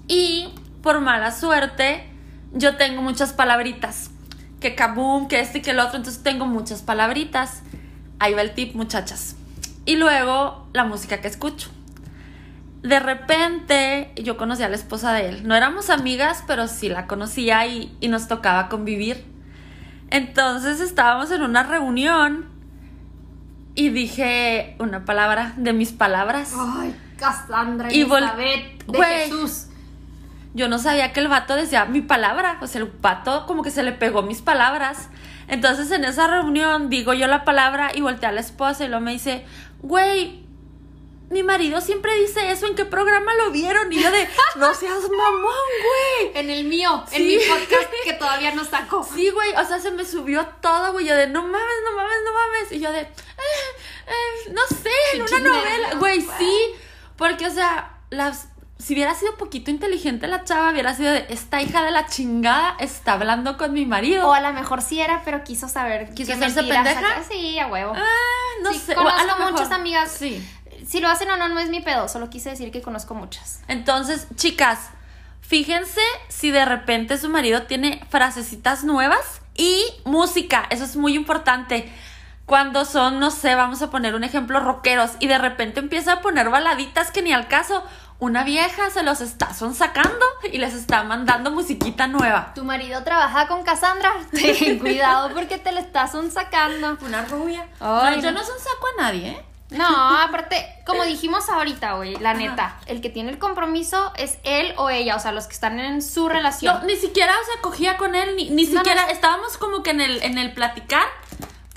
Y por mala suerte, yo tengo muchas palabritas. Que kaboom, que este y que el otro. Entonces tengo muchas palabritas. Ahí va el tip, muchachas. Y luego la música que escucho. De repente yo conocí a la esposa de él. No éramos amigas, pero sí la conocía y, y nos tocaba convivir. Entonces estábamos en una reunión y dije una palabra de mis palabras. Ay, Cassandra Y Elizabeth de. Jesús. Yo no sabía que el vato decía mi palabra. O sea, el vato como que se le pegó mis palabras. Entonces en esa reunión digo yo la palabra y volteé a la esposa y luego me dice, güey, mi marido siempre dice eso, ¿en qué programa lo vieron? Y yo de, no seas mamón, güey. En el mío, en mi podcast que todavía no saco. Sí, güey, o sea, se me subió todo, güey, yo de, no mames, no mames, no mames. Y yo de, "Eh, eh, no sé, en una novela, güey. sí. Porque, o sea, las... Si hubiera sido poquito inteligente la chava, hubiera sido de, esta hija de la chingada está hablando con mi marido. O a lo mejor sí era, pero quiso saber. ¿Quiso hacerse pendeja? Sí, a huevo. Ah, no Sí, sé. conozco a lo mejor- muchas amigas. Sí. Si lo hacen o no, no es mi pedo. Solo quise decir que conozco muchas. Entonces, chicas, fíjense si de repente su marido tiene frasecitas nuevas y música. Eso es muy importante. Cuando son, no sé, vamos a poner un ejemplo, rockeros, y de repente empieza a poner baladitas que ni al caso. Una vieja se los está sacando y les está mandando musiquita nueva. Tu marido trabaja con Cassandra. Ten cuidado porque te le estás un sacando. Una rubia. Ay, no, yo no. son saco a nadie, ¿eh? No, aparte, como dijimos ahorita, güey, la neta, el que tiene el compromiso es él o ella, o sea, los que están en su relación. No, ni siquiera, o sea, cogía con él, ni, ni No, siquiera, no. estábamos como que en el, en el platicar,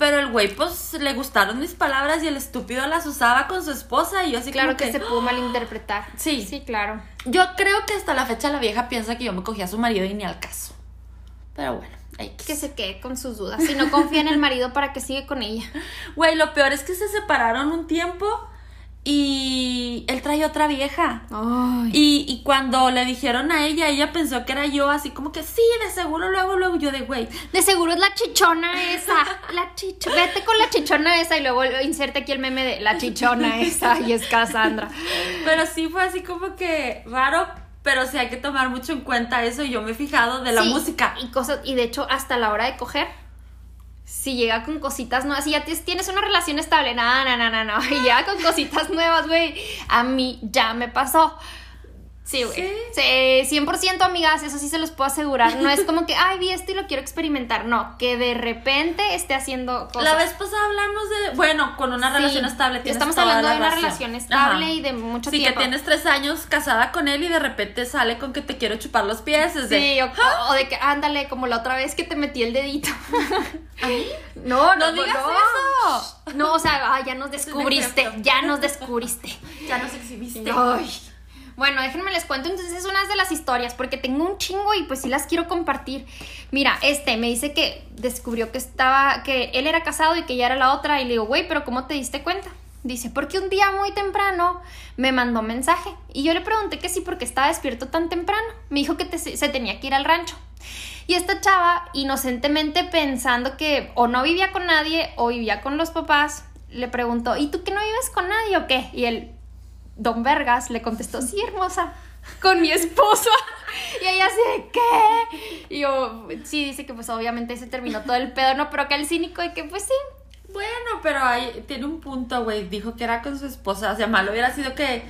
pero el güey, pues, le gustaron mis palabras y el estúpido las usaba con su esposa y yo así claro como que, que... se pudo malinterpretar. Sí. Sí, claro. Yo creo que hasta la fecha la vieja piensa que yo me cogía a su marido y ni al caso. Pero bueno, X. Que se quede con sus dudas. Si no confía en el marido, ¿para que sigue con ella? Güey, lo peor es que se separaron un tiempo y él trae otra vieja. Ay. Y, y cuando le dijeron a ella, ella pensó que era yo, así como que sí, de seguro, luego, luego yo de güey. De seguro es la chichona esa. La chicho. Vete con la chichona esa y luego inserte aquí el meme de la chichona esa y es Cassandra. Pero sí fue así como que raro, pero sí hay que tomar mucho en cuenta eso y yo me he fijado de la Sí, música. Y cosas, y de hecho, hasta la hora de coger. Si llega con cositas nuevas, si ya tienes una relación estable, no, no, no, no, no, y ya con cositas nuevas, güey, a mí ya me pasó. Sí, güey. Sí. 100% amigas, eso sí se los puedo asegurar. No es como que, ay, vi esto y lo quiero experimentar. No, que de repente esté haciendo cosas. La vez pasada hablamos de, bueno, con una Sí. relación estable. Estamos hablando la de una relación estable Ajá. y de mucho sí, tiempo. que tienes tres años casada con él y de repente sale con que te quiero chupar los pies. Es de, Sí, o, o de que, ándale, como la otra vez que te metí el dedito. No, No digas eso. No, o sea, ay, ya nos descubriste, ya nos descubriste. Ya nos exhibiste. Ay. Bueno, déjenme les cuento entonces unas de las historias porque tengo un chingo y pues sí las quiero compartir. Mira, este me dice que descubrió que estaba, que él era casado y que ella era la otra y le digo, güey, pero ¿cómo te diste cuenta? Dice, porque un día muy temprano me mandó mensaje y yo le pregunté que sí porque estaba despierto tan temprano. Me dijo que se tenía que ir al rancho. Y esta chava, inocentemente pensando que o no vivía con nadie o vivía con los papás, le preguntó, ¿y tú que no vives con nadie o qué? Y él, Don Vergas le contestó, sí, hermosa, con mi esposa. Y ella así de, ¿qué? Y yo, sí, dice que pues obviamente se terminó todo el pedo, ¿no? Pero que el cínico de que pues sí. Bueno, pero ahí tiene un punto, güey. Dijo que era con su esposa. O sea, malo hubiera sido que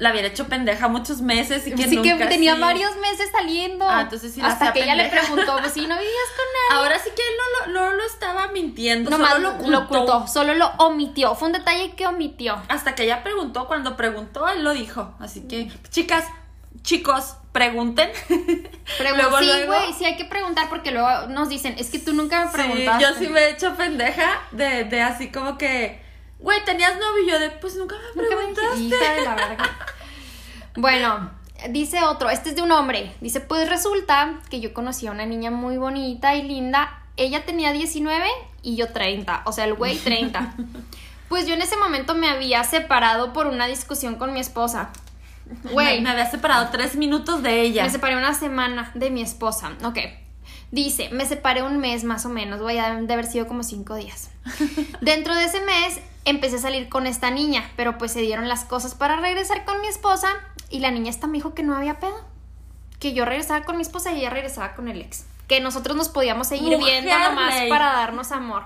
la hubiera hecho pendeja muchos meses y que sí que nunca tenía sí. varios meses saliendo. Ah, entonces sí la Hasta que ella le preguntó, pues sí, no vivías con nadie. Ahora sí que él no lo, no lo estaba mintiendo, Nomás solo lo ocultó. solo lo omitió. Fue un detalle que omitió. Hasta que ella preguntó, cuando preguntó, él lo dijo. Así que, chicas, chicos, pregunten. Luego, sí, luego. güey, sí hay que preguntar porque luego nos dicen, es que tú nunca me Sí, preguntaste. yo sí me he hecho pendeja de, de así como que, güey, ¿tenías novio? Y yo de, pues nunca me Nunca me preguntaste. hija de la verga. Bueno, dice otro, este es de un hombre. Dice, pues resulta que yo conocí a una niña muy bonita y linda. Ella tenía 19 y yo 30. O sea, el güey 30. Pues yo en ese momento me había separado por una discusión con mi esposa. Güey, Me, me había separado tres minutos de ella. me separé una semana de mi esposa. Ok. Dice, me separé un mes más o menos, voy a de haber sido como cinco días. Dentro de ese mes empecé a salir con esta niña, pero pues se dieron las cosas para regresar con mi esposa y la niña esta me dijo que no había pedo. Que yo regresaba con mi esposa y ella regresaba con el ex. Que nosotros nos podíamos seguir Mujer viendo nomás ley. para darnos amor.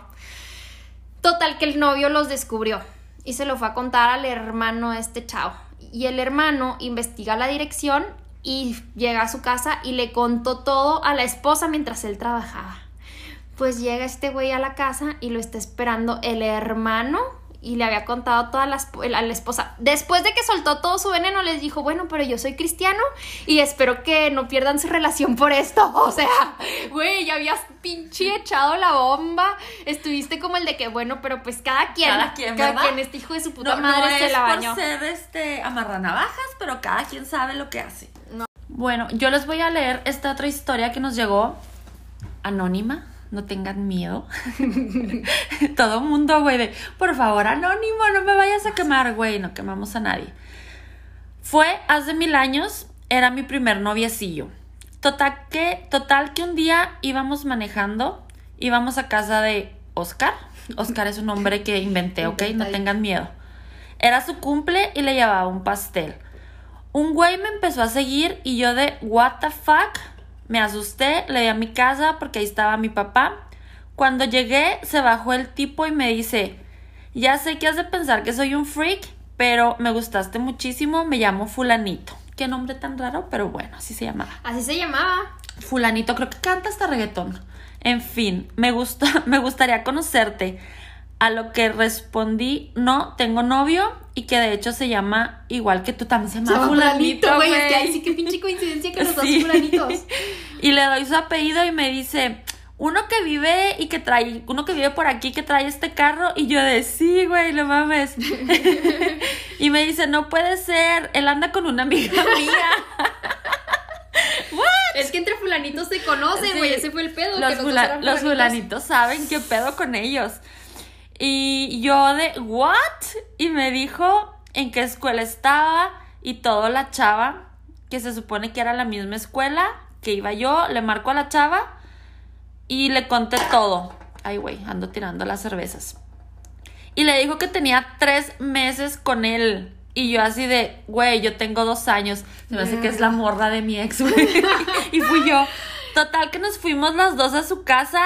Total que el novio los descubrió y se lo fue a contar al hermano de este chavo. Y el hermano investiga la dirección y llega a su casa y le contó todo a la esposa mientras él trabajaba. Pues llega este güey a la casa y lo está esperando el hermano y le había contado toda la, esp- a la esposa. Después de que soltó todo su veneno, les dijo, bueno, pero yo soy cristiano y espero que no pierdan su relación por esto. O sea, güey, ya habías pinche echado la bomba. Estuviste como el de que, bueno, pero pues cada quien, Cada quien, ¿verdad? quien, este hijo de su puta no, madre no se es la por bañó. ser este amarranavajas, pero cada quien sabe lo que hace. No. Bueno, yo les voy a leer esta otra historia que nos llegó anónima. No tengan miedo. Todo mundo, güey, de por favor, anónimo, no me vayas a quemar, güey. No quemamos a nadie. Fue hace mil años, era mi primer noviecillo. Total que, total que un día íbamos manejando, íbamos a casa de Oscar. Oscar es un nombre que inventé, ¿ok? No tengan miedo. Era su cumple y le llevaba un pastel. Un güey me empezó a seguir y yo de what the fuck me asusté, le di a mi casa porque ahí estaba mi papá. Cuando llegué se bajó el tipo y me dice, ya sé que has de pensar que soy un freak, pero me gustaste muchísimo, me llamo fulanito. Qué nombre tan raro, pero bueno, así se llamaba. Así se llamaba. Fulanito, creo que canta hasta reggaetón. En fin, me gusta, me gustaría conocerte. A lo que respondí, no, tengo novio y que de hecho se llama igual que tú también se llama fulanito, güey. Es que güey. ahí sí que pinche coincidencia que los Sí. dos fulanitos. Y le doy su apellido y me dice, uno que vive y que trae, uno que vive por aquí que trae este carro. Y yo de, sí, güey, no mames. y me dice, no puede ser, él anda con una amiga mía. Es que entre fulanitos se conocen, Sí. güey. Ese fue el pedo. Los, que fula- los fulanitos saben qué pedo con ellos. Y yo de, ¿what? Y me dijo en qué escuela estaba y todo la chava, que se supone que era la misma escuela, que iba yo, le marco a la chava y le conté todo. Ay, güey, ando tirando las cervezas. Y le dijo que tenía tres meses con él. Y yo así de, güey, yo tengo dos años. Se me hace que es la morra de mi ex, güey. y fui yo. Total que nos fuimos las dos a su casa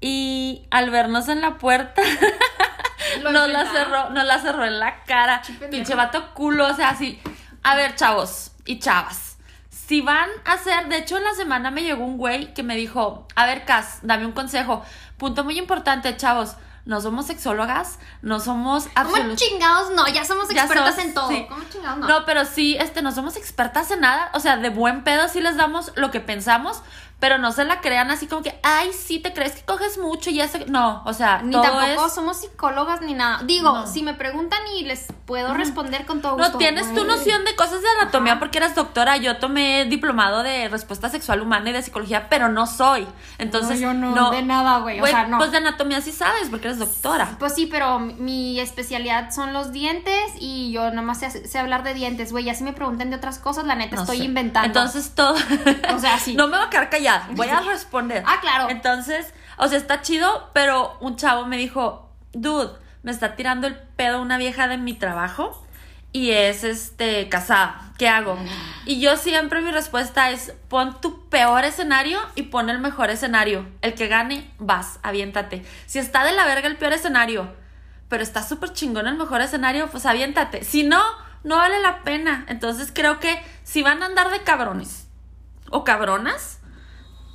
y al vernos en la puerta nos la cerró, nos la cerró en la cara. Pinche vato culo, o sea, así. A ver, chavos, y chavas. Si van a hacer, de hecho en la semana me llegó un güey que me dijo, a ver, Cas, dame un consejo. Punto muy importante, chavos. No somos sexólogas, no somos ¿Cómo chingados no? Ya somos Ya expertas somos- en todo. sí. ¿Cómo chingados no? No, pero sí, este, no somos expertas en nada. O sea, de buen pedo sí les damos lo que pensamos, pero no se la crean así como que, ay, sí, te crees que coges mucho y ya se... No, o sea, Ni todo tampoco es... somos psicólogas ni nada. Digo, No. si me preguntan y les puedo responder con todo gusto. No tienes tu noción de cosas de anatomía Ajá. porque eres doctora. Yo tomé diplomado de respuesta sexual humana y de psicología, pero no soy. Entonces, No, yo no, de nada, güey, o sea, no. Pues de anatomía sí sabes porque eres doctora. Pues sí, pero mi especialidad son los dientes y yo nomás sé, sé hablar de dientes, güey. Ya si me preguntan de otras cosas, la neta No estoy sé. inventando. Entonces todo. O sea, sí. No me voy a quedar callada. Voy a responder. Ah, claro. Entonces, o sea, está chido, pero un chavo me dijo, dude, me está tirando el pedo una vieja de mi trabajo y es este casada. ¿Qué hago? Y yo siempre mi respuesta es pon tu peor escenario y pon el mejor escenario. El que gane, vas, aviéntate. Si está de la verga el peor escenario, pero está súper chingón el mejor escenario, pues aviéntate. Si no, no vale la pena. Entonces creo que si van a andar de cabrones o cabronas,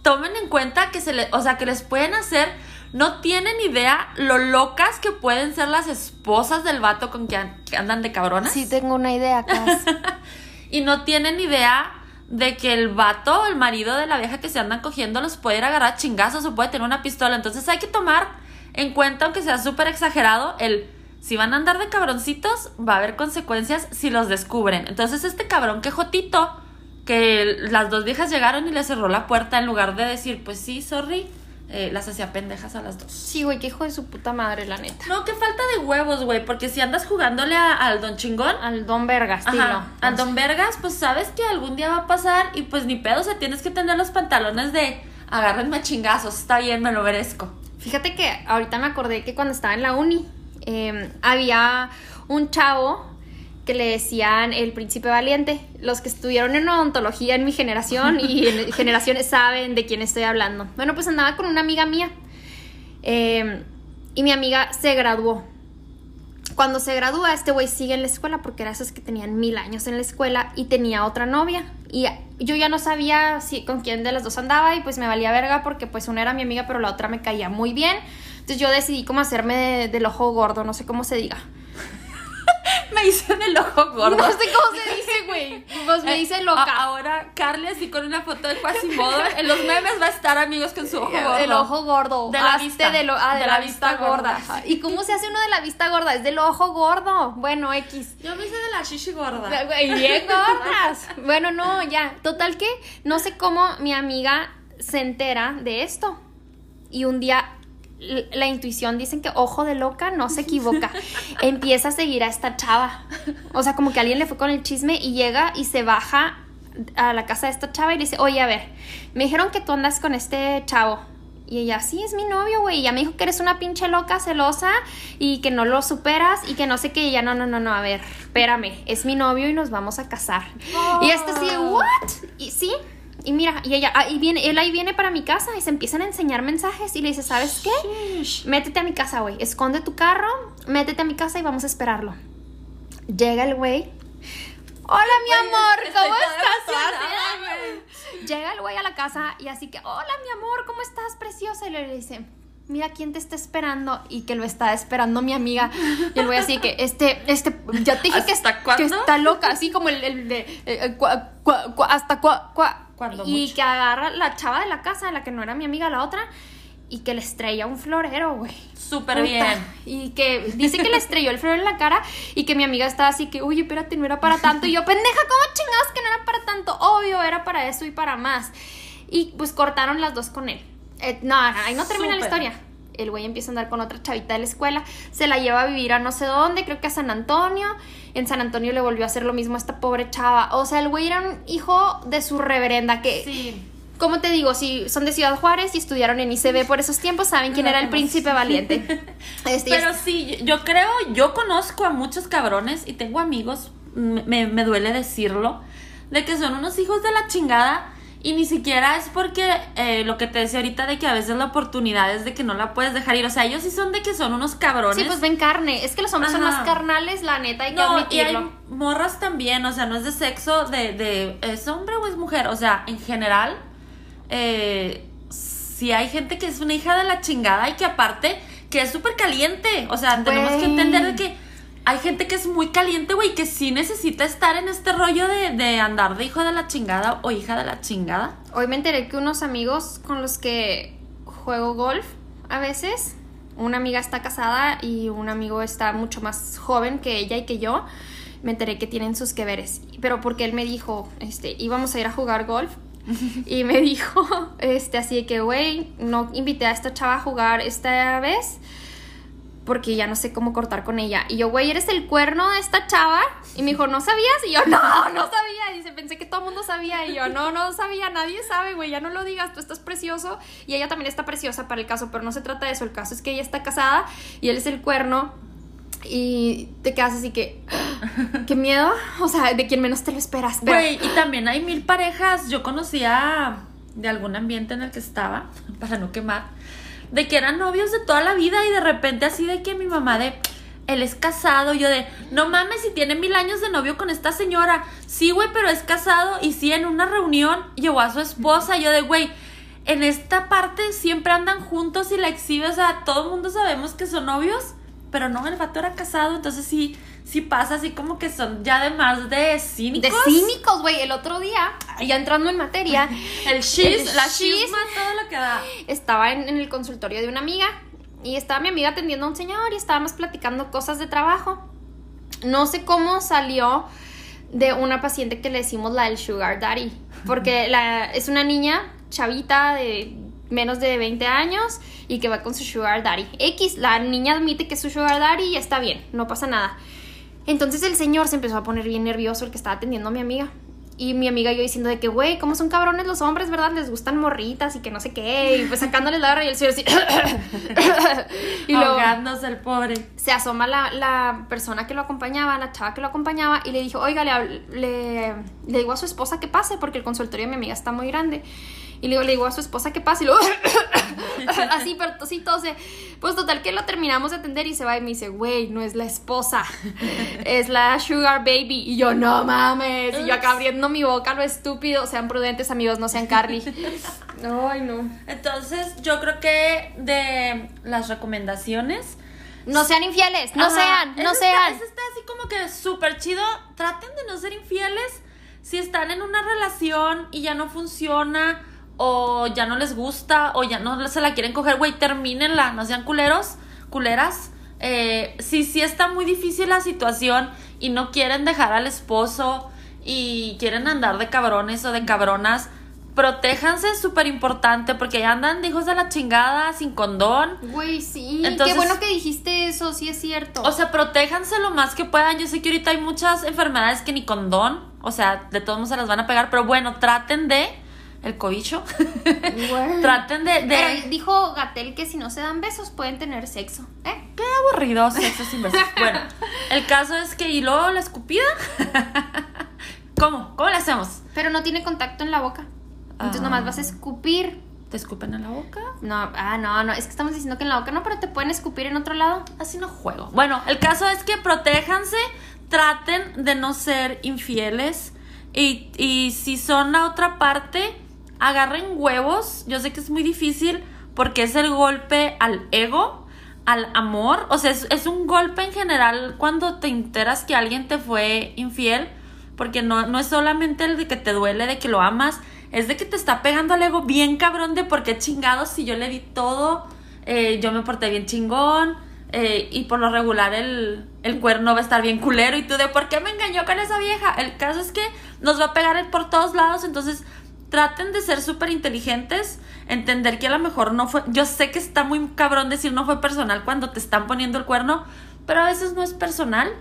tomen en cuenta que se le, o sea, que les pueden hacer, no tienen idea lo locas que pueden ser las esposas del vato con que, an- que andan de cabronas. Sí, tengo una idea. Y no tienen idea de que el vato o el marido de la vieja que se andan cogiendo los puede ir a agarrar chingazos o puede tener una pistola. Entonces hay que tomar en cuenta, aunque sea súper exagerado, el si van a andar de cabroncitos, va a haber consecuencias si los descubren. Entonces este cabrón quejotito, que las dos viejas llegaron y le cerró la puerta en lugar de decir, pues sí, sorry, eh, las hacía pendejas a las dos. Sí, güey, qué hijo de su puta madre, la neta. No, qué falta de huevos, güey, porque si andas jugándole a- al don chingón, Al Don Verga, estilo. Ajá. Al Don Vergas, pues sabes que algún día va a pasar y pues ni pedo, o sea, tienes que tener los pantalones de agárrenme a chingazos, está bien, me lo merezco. Fíjate que ahorita me acordé que cuando estaba en la uni eh, había un chavo que le decían el príncipe valiente. Los que estuvieron en odontología en mi generación y en generaciones saben de quién estoy hablando. Bueno, pues andaba con una amiga mía eh, y mi amiga se graduó. Cuando se gradúa, este güey sigue en la escuela porque era esos que tenían mil años en la escuela y tenía otra novia. Y yo ya no sabía si con quién de las dos andaba y pues me valía verga porque pues una era mi amiga pero la otra me caía muy bien. Entonces yo decidí como hacerme de- del ojo gordo, no sé cómo se diga. Me hice el ojo gordo. No sé cómo se dice, güey. Pues me Eh, dice loca. ahora Carly así con una foto de Quasimodo. En los memes va a estar amigos con su ojo gordo. El ojo gordo. De la Hazte vista. de, lo- ah, de la, vista, gorda. gorda. ¿Y cómo se hace uno de la vista gorda? Es del ojo gordo. Bueno, X. Yo me hice de la shishi gorda. Güey, bien gordas. Bueno, no, ya. Total que no sé cómo mi amiga se entera de esto. Y un día la intuición dicen que ojo de loca no se equivoca. Empieza a seguir a esta chava. O sea, como que alguien le fue con el chisme y llega y se baja a la casa de esta chava y le dice, oye, a ver, me dijeron que tú andas con este chavo. Y ella, sí, es mi novio, güey. Y ella me dijo que eres una pinche loca, celosa y que no lo superas y que no sé qué. Y ella, no, no, no, no, a ver, espérame, es mi novio y nos vamos a casar. Y esta así, de, ¿what? Y sí. Y mira, y ella, ah, y viene, él ahí viene para mi casa y se empiezan a enseñar mensajes y le dice, ¿sabes qué? Métete a mi casa, güey. Esconde tu carro, métete a mi casa y vamos a esperarlo. Llega el güey. Hola, mi amor, ¿cómo estás? Llega el güey a la casa y así que, hola, mi amor, ¿cómo estás, preciosa? Y le dice, mira quién te está esperando y que lo está esperando mi amiga. Y el güey así que, este, este, ya te dije que, está loca, así como el, el de, eh, eh, cua- cua- cua- hasta cua, cua. Cuando Y mucho. que agarra la chava de la casa, la que no era mi amiga, la otra, y que le estrella un florero, güey. Súper Puta. bien. Y que dice que le estrelló el florero en la cara y que mi amiga estaba así que, oye, espérate, no era para tanto. Y yo, pendeja, ¿cómo chingados que no era para tanto? Obvio, era para eso y para más. Y pues cortaron las dos con él. Eh, no, ahí no termina la historia. El güey empieza a andar con otra chavita de la escuela, se la lleva a vivir a no sé dónde, creo que a San Antonio. En San Antonio le volvió a hacer lo mismo a esta pobre chava. O sea, el güey era un hijo de su reverenda que Sí. como te digo, si son de Ciudad Juárez y estudiaron en ICB por esos tiempos, saben quién era el príncipe valiente. Este, Pero sí, yo creo, yo conozco a muchos cabrones y tengo amigos, me, me duele decirlo, de que son unos hijos de la chingada Y ni siquiera es porque eh, lo que te decía ahorita de que a veces la oportunidad es de que no la puedes dejar ir. O sea, ellos sí son de que son unos cabrones. Sí, pues ven carne. Es que los hombres son más carnales, la neta, hay que No, y hay morras también, o sea, no es de sexo, de, de es hombre o es mujer, o sea, en general, eh, si hay gente que es una hija de la chingada y que aparte, que es súper caliente, o sea, tenemos que entender de que hay gente que es muy caliente, güey, que sí necesita estar en este rollo de, de andar de hijo de la chingada o hija de la chingada. Hoy me enteré que unos amigos con los que juego golf a veces, una amiga está casada y un amigo está mucho más joven que ella y que yo. Me enteré que tienen sus que veres, pero porque él me dijo, este, íbamos a ir a jugar golf y me dijo, este, así de que, güey, no invité a esta chava a jugar esta vez porque ya no sé cómo cortar con ella. Y yo, güey, ¿eres el cuerno de esta chava? Y me dijo, ¿no sabías? Y yo, no, no sabía. Y dice, pensé que todo el mundo sabía. Y yo, no, no sabía, nadie sabe, güey, ya no lo digas, tú estás precioso. Y ella también está preciosa para el caso, pero no se trata de eso. El caso es que ella está casada y él es el cuerno. Y te quedas así que, qué miedo. O sea, de quien menos te lo esperas. Güey, y también hay mil parejas. Yo conocía de algún ambiente en el que estaba, para no quemar, de que eran novios de toda la vida y de repente así de que mi mamá de, él es casado, yo de, no mames, si tiene mil años de novio con esta señora. Sí, güey, pero es casado y sí, en una reunión llevó a su esposa, yo de, güey. En esta parte siempre andan juntos y la exhibe, o sea, todo el mundo sabemos que son novios, pero no, el vato era casado, entonces sí, sí pasa así como que son ya además de cínicos. de cínicos, güey. El otro día, ya entrando en materia, El shiz, la chisma, todo lo que da. estaba en, en el consultorio de una amiga y estaba mi amiga atendiendo a un señor y estábamos platicando cosas de trabajo. No sé cómo salió de una paciente que le decimos la del Sugar Daddy, porque la, es una niña chavita de menos de 20 años y que va con su Sugar Daddy. X, la niña admite que es su Sugar Daddy y está bien, no pasa nada. Entonces el señor se empezó a poner bien nervioso, el que estaba atendiendo a mi amiga. Y mi amiga y yo diciendo de que, güey, ¿cómo son cabrones los hombres, verdad? Les gustan morritas y que no sé qué. Y pues sacándoles la garra y el señor así. y luego Ahogándose el pobre. se asoma la, la persona que lo acompañaba, la chava que lo acompañaba, y le dijo, oiga, le, le, le digo a su esposa que pase, porque el consultorio de mi amiga está muy grande. Y le digo, le digo a su esposa que pase, y luego, así, pero sí tose. Pues total que lo terminamos de atender y se va y me dice, güey, no es la esposa, es la sugar baby. Y yo, no mames. Y yo acá abriendo mi boca, lo estúpido. Sean prudentes, amigos, no sean Carly. Ay, no. Entonces, yo creo que de las recomendaciones. No sean infieles, no Ajá, sean, no eso está- sean. eso está así como que súper chido. Traten de no ser infieles. Si están en una relación y ya no funciona, o ya no les gusta, o ya no se la quieren coger, güey, termínenla. No sean culeros, culeras. Eh, si sí está muy difícil la situación y no quieren dejar al esposo y quieren andar de cabrones o de cabronas, protéjanse, es súper importante, porque ya andan de hijos de la chingada, sin condón. Güey, sí. Entonces- Qué bueno que dijiste eso, sí es cierto. O sea, protéjanse lo más que puedan. Yo sé que ahorita hay muchas enfermedades que ni condón, o sea, de todos modos se las van a pegar, pero bueno, traten de el cobicho. Traten de, de Pero dijo Gatel que si no se dan besos pueden tener sexo. ¿Eh? qué aburrido sexo sin besos. Bueno, el caso es que y luego la escupida. ¿Cómo? ¿Cómo le hacemos? Pero no tiene contacto en la boca. Entonces Ah. nomás vas a escupir. ¿Te escupen en la boca? No, ah, no, no. Es que estamos diciendo que en la boca no, pero te pueden escupir en otro lado. Así no juego. Bueno, el caso es que protéjanse, traten de no ser infieles y, y si son la otra parte, agarren huevos. Yo sé que es muy difícil porque es el golpe al ego, al amor. O sea, es, es un golpe en general cuando te enteras que alguien te fue infiel, porque no, no es solamente el de que te duele, de que lo amas, es de que te está pegando al ego bien cabrón de por qué chingados si yo le di todo, eh, yo me porté bien chingón. eh, y por lo regular el, el cuerno va a estar bien culero. Y tú de por qué me engañó con esa vieja. El caso es que nos va a pegar por todos lados. Entonces traten de ser súper inteligentes. Entender que a lo mejor no fue. Yo sé que está muy cabrón decir no fue personal cuando te están poniendo el cuerno. Pero a veces no es personal.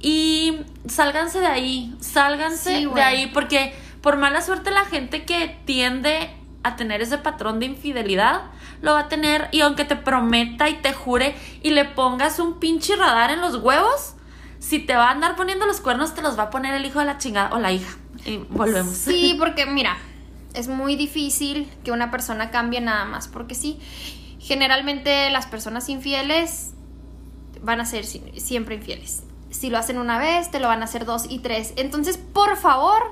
Y sálganse de ahí. Sálganse Sí, de ahí. Porque por mala suerte la gente que tiende a tener ese patrón de infidelidad lo va a tener y aunque te prometa y te jure y le pongas un pinche radar en los huevos, si te va a andar poniendo los cuernos te los va a poner el hijo de la chingada o la hija. Y volvemos. Sí, porque mira, Es muy difícil que una persona cambie nada más, porque sí, generalmente las personas infieles van a ser si- siempre infieles. Si lo hacen una vez, te lo van a hacer dos y tres. Entonces, por favor,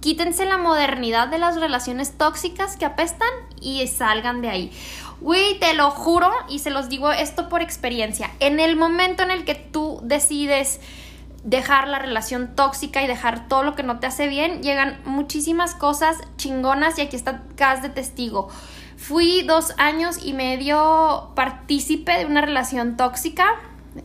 quítense la modernidad de las relaciones tóxicas que apestan y salgan de ahí. Güey, te lo juro y se los digo esto por experiencia. En el momento en el que tú decides dejar la relación tóxica y dejar todo lo que no te hace bien, llegan muchísimas cosas chingonas y aquí está Cas de testigo. Fui dos años y medio partícipe de una relación tóxica.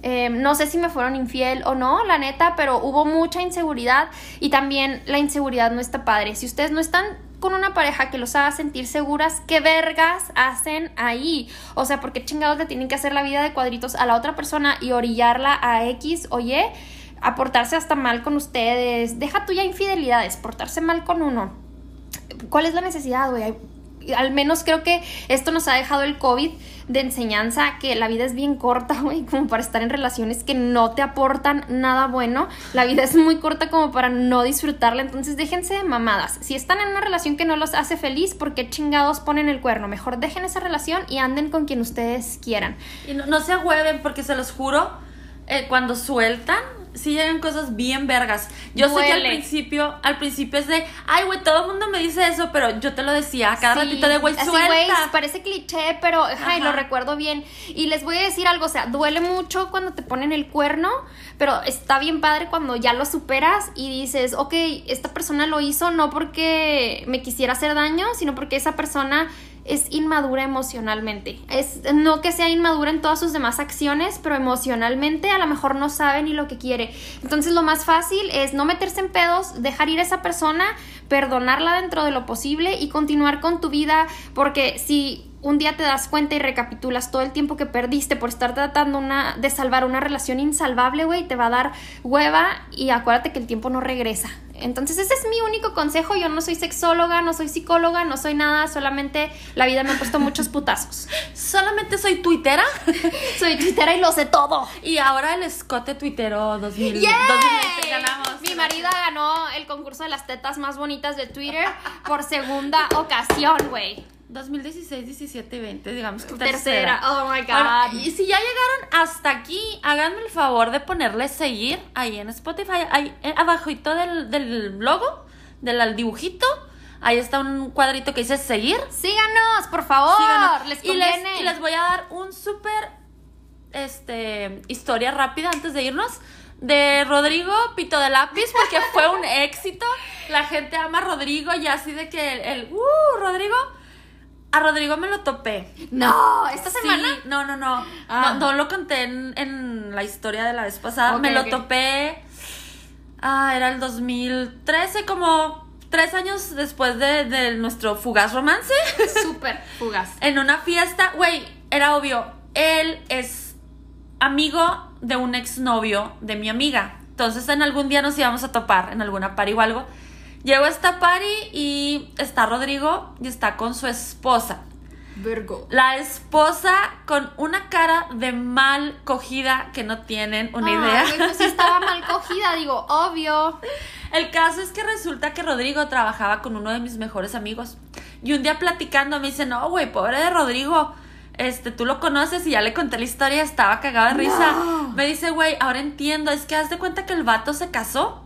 Eh, no sé si me fueron infiel o no, la neta, pero hubo mucha inseguridad y también la inseguridad no está padre. Si ustedes no están con una pareja que los haga sentir seguras, ¿qué vergas hacen ahí? O sea, ¿por qué chingados le tienen que hacer la vida de cuadritos a la otra persona y orillarla a X o Y? A portarse hasta mal con ustedes. Deja tuya infidelidades, portarse mal con uno. ¿Cuál es la necesidad, güey? Al menos creo que esto nos ha dejado el COVID de enseñanza que la vida es bien corta, güey, como para estar en relaciones que no te aportan nada bueno. La vida es muy corta como para no disfrutarla, entonces déjense de mamadas. Si están en una relación que no los hace feliz, ¿por qué chingados ponen el cuerno? Mejor dejen esa relación y anden con quien ustedes quieran. Y no, no se agüeven porque se los juro, eh, cuando sueltan, sí llegan cosas bien vergas. Yo sé que al principio, al principio es de, ay, güey, todo el mundo me dice eso, pero yo te lo decía a cada Sí, ratito de, güey, suelta. güey, parece cliché, pero ay, lo recuerdo bien. Y les voy a decir algo, o sea, duele mucho cuando te ponen el cuerno, pero está bien padre cuando ya lo superas y dices, ok, esta persona lo hizo no porque me quisiera hacer daño, sino porque esa persona es inmadura emocionalmente. Es no que sea inmadura en todas sus demás acciones, pero emocionalmente a lo mejor no sabe ni lo que quiere. Entonces lo más fácil es no meterse en pedos, dejar ir a esa persona, perdonarla dentro de lo posible y continuar con tu vida, porque si un día te das cuenta y recapitulas todo el tiempo que perdiste por estar tratando una, de salvar una relación insalvable, güey, te va a dar hueva y acuérdate que el tiempo no regresa. Entonces ese es mi único consejo, yo no soy sexóloga, no soy psicóloga, no soy nada, solamente la vida me ha puesto muchos putazos. Solamente soy tuitera Soy twittera y lo sé todo. y ahora el escote tuitero 2000, ¡Yay! 2020 ganamos. Mi marido ganó el concurso de las tetas más bonitas de Twitter por segunda ocasión, güey. 2016, 17 y 20, digamos que Tercera. tercera. Oh my god. Bueno, y si ya llegaron hasta aquí, háganme el favor de ponerle seguir ahí en Spotify, ahí eh, abajito del, del logo, del dibujito, ahí está un cuadrito que dice seguir. Síganos, por favor. Síganos. Les y, les, conviene. y les voy a dar un súper este, historia rápida antes de irnos de Rodrigo Pito de Lápiz porque fue un éxito. La gente ama a Rodrigo y así de que el, el, uh, Rodrigo. A Rodrigo me lo topé. No, esta Sí, semana. no, no, no. Ah. No, no lo conté en, en la historia de la vez pasada. Me lo topé. Ah, era el 2013, como tres años después de, de nuestro fugaz romance. Súper fugaz. en una fiesta, güey, era obvio. Él es amigo de un exnovio de mi amiga. Entonces, en algún día nos íbamos a topar en alguna party o algo. Llego a esta party y está Rodrigo y está con su esposa. Virgo. La esposa con una cara de mal cogida que no tienen una idea. pues sí estaba mal cogida, digo, obvio. El caso es que resulta que Rodrigo trabajaba con uno de mis mejores amigos. Y un día platicando me dice, no, güey, pobre de Rodrigo. Este, tú lo conoces y ya le conté la historia, estaba cagada de risa. No. Me dice, güey, ahora entiendo, es que haz de cuenta que el vato se casó.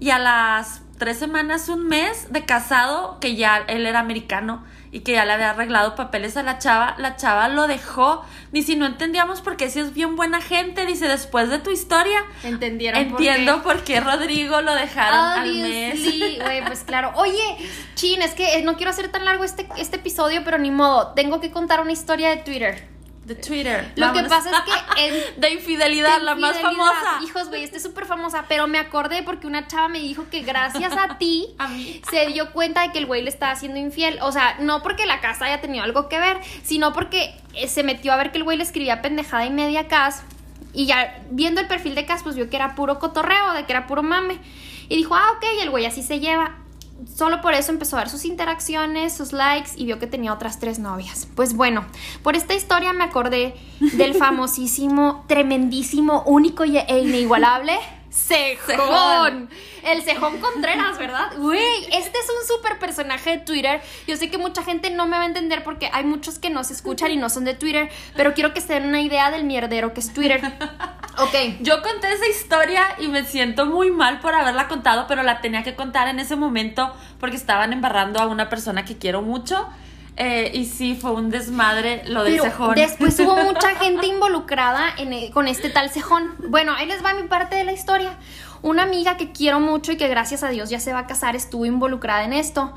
Y a las tres semanas, un mes de casado, que ya él era americano y que ya le había arreglado papeles a la chava, la chava lo dejó. Ni si no entendíamos por qué si es bien buena gente, dice, después de tu historia, Entendieron entiendo por qué Rodrigo lo dejaron al mes. Güey, pues claro. Oye, chin, es que eh, no quiero hacer tan largo este, este episodio, pero ni modo. Tengo que contar una historia de Twitter. De Twitter. Lo que pasa es que en- de infidelidad, de la más famosa. Hijos, güey, esta es súper famosa, pero me acordé porque una chava me dijo que gracias a ti A mí. se dio cuenta de que el güey le estaba haciendo infiel. O sea, no porque la casa haya tenido algo que ver, sino porque eh, se metió a ver que el güey le escribía pendejada y media Cas. Y ya viendo el perfil de Cas, pues vio que era puro cotorreo, de que era puro mame. Y dijo, ah, ok, y el güey así se lleva. Solo por eso empezó a ver sus interacciones, sus likes y vio que tenía otras tres novias. Pues bueno, por esta historia me acordé del famosísimo, tremendísimo, único y- e inigualable Cejón. El Cejón Contreras, ¿verdad? Güey, este es un súper personaje de Twitter. Yo sé que mucha gente no me va a entender porque hay muchos que nos escuchan y no son de Twitter, pero quiero que se den una idea del mierdero que es Twitter. Ok. Yo conté esa historia y me siento muy mal por haberla contado, pero la tenía que contar en ese momento porque estaban embarrando a una persona que quiero mucho. Eh, y sí, fue un desmadre lo del Pero cejón. después hubo mucha gente involucrada en, eh, con este tal cejón. Bueno, ahí les va mi parte de la historia. Una amiga que quiero mucho y que gracias a Dios ya se va a casar estuvo involucrada en esto.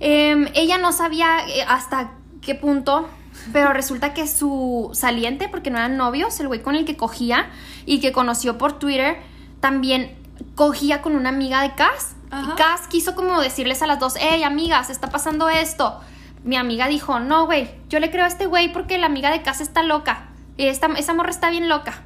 Em, ella no sabía eh, hasta qué punto, pero resulta que su saliente, porque no eran novios, el güey con el que cogía y que conoció por Twitter, también cogía con una amiga de Cass. Ajá. Y Cass quiso como decirles a las dos, hey amigas, está pasando esto. Mi amiga dijo, no, güey, yo le creo a este güey porque la amiga de Cass está loca. Esta, esa morra está bien loca.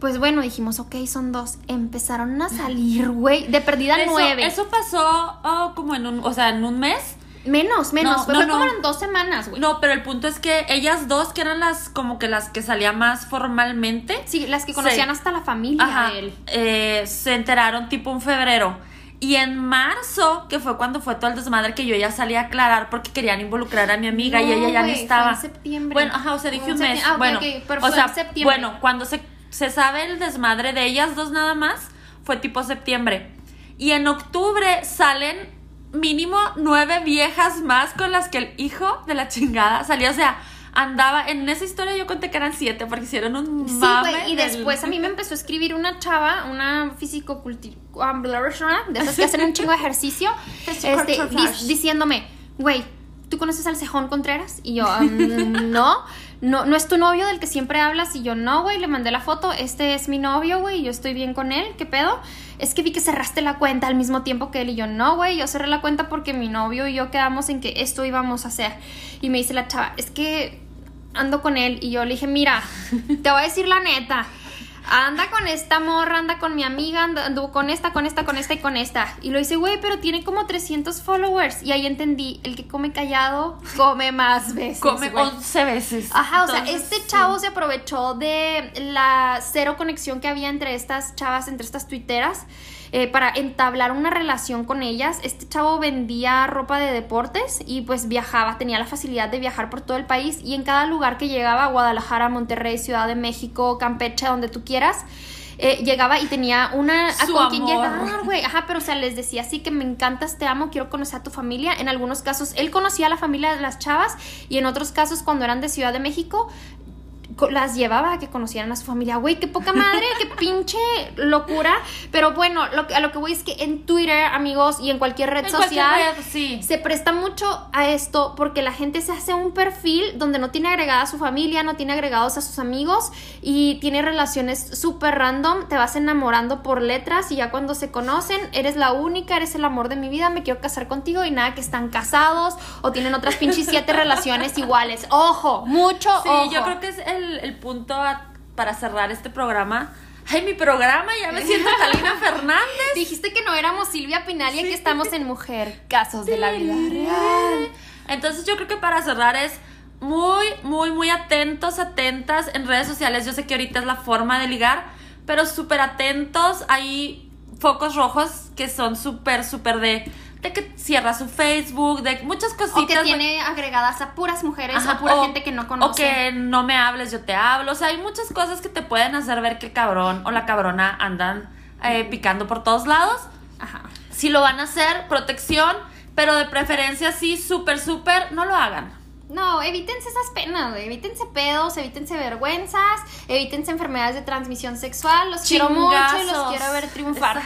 Pues bueno, dijimos, ok, son dos. Empezaron a salir, güey, de perdida eso, nueve. Eso pasó oh, como en un, o sea, en un mes. Menos, menos. No, fue no, fue no. como en dos semanas, güey. No, pero el punto es que ellas dos, que eran las como que las que salían más formalmente, Sí, las que conocían hasta la familia Ajá, de él. eh, se enteraron tipo en febrero. Y en marzo, que fue cuando fue todo el desmadre que yo ya salí a aclarar porque querían involucrar a mi amiga y ella ya no güey, fue estaba. en septiembre. Bueno, ajá, o sea, dije un mes. Ah, ok, bueno, pero o sea, septiembre. bueno, cuando se, se sabe el desmadre de ellas dos nada más, fue tipo septiembre. Y en octubre salen mínimo nueve viejas más con las que el hijo de la chingada salió. O sea, andaba. En esa historia yo conté que eran siete porque hicieron un Sí, mame y del- después a mí me empezó a escribir una chava, una físico de esas que hacen un chingo de ejercicio, este, diciéndome, güey, ¿tú conoces al Cejón Contreras? Y yo, "Mm, no, no, no es tu novio del que siempre hablas. Y yo, no, güey, le mandé la foto, este es mi novio, güey, yo estoy bien con él, ¿qué pedo? Es que vi que cerraste la cuenta al mismo tiempo que él. Y yo, no, güey, yo cerré la cuenta porque mi novio y yo quedamos en que esto íbamos a hacer. Y me dice la chava, es que ando con él y yo le dije, mira, te voy a decir la neta. Anda con esta morra, anda con mi amiga, anda, anduvo con esta, con esta, con esta y con esta. Y lo dice, güey, pero tiene como 300 followers. Y ahí entendí, el que come callado, come más veces. Come güey. 11 veces. Ajá, o sea, Entonces, este sí. chavo se aprovechó de la cero conexión que había entre estas chavas, entre estas tuiteras, eh, para entablar una relación con ellas. Este chavo vendía ropa de deportes y pues viajaba, tenía la facilidad de viajar por todo el país y en cada lugar que llegaba, Guadalajara, Monterrey, Ciudad de México, Campeche, donde tú quieras. eh, llegaba y tenía una a Su con quien llegar, güey. Ajá, pero o sea, les decía así que me encantas, te amo, quiero conocer a tu familia. En algunos casos, él conocía a la familia de las chavas y en otros casos, cuando eran de Ciudad de México, co- las llevaba a que conocieran a su familia. Güey, qué poca madre, qué pinche locura. Pero bueno, lo, que- a lo que voy es que en Twitter, amigos, y en cualquier red En cualquier social, red, sí. se presta mucho a esto porque la gente se hace un perfil donde no tiene agregada a su familia, no tiene agregados a sus amigos y tiene relaciones súper random, te vas enamorando por letras y ya cuando se conocen, eres la única, eres el amor de mi vida, me quiero casar contigo y nada que están casados o tienen otras pinches siete relaciones iguales. Ojo, mucho Sí, ojo. yo creo que es el, el punto a- para cerrar este programa. Ay, mi programa, ya me siento Talina Fernández. Dijiste que no éramos Silvia Pinal y aquí estamos en Mujer, casos de la vida real. Entonces yo creo que para cerrar es muy, muy, muy atentos, atentas en redes sociales. Yo sé que ahorita es la forma de ligar, pero súper atentos. Hay focos rojos que son súper, súper de, de que cierra su Facebook, de muchas cositas. O que tiene agregadas a puras mujeres Ajá, o pura gente que no conoce. O que no me hables, yo te hablo. O sea, hay muchas cosas que te pueden hacer ver que el cabrón o la cabrona andan eh, picando por todos lados. Ajá. Si lo van a hacer, protección, pero de preferencia sí, súper, súper, no lo hagan. No, evítense esas penas, güey. Evítense pedos, evítense vergüenzas, evítense enfermedades de transmisión sexual. Los quiero mucho y los quiero ver triunfar.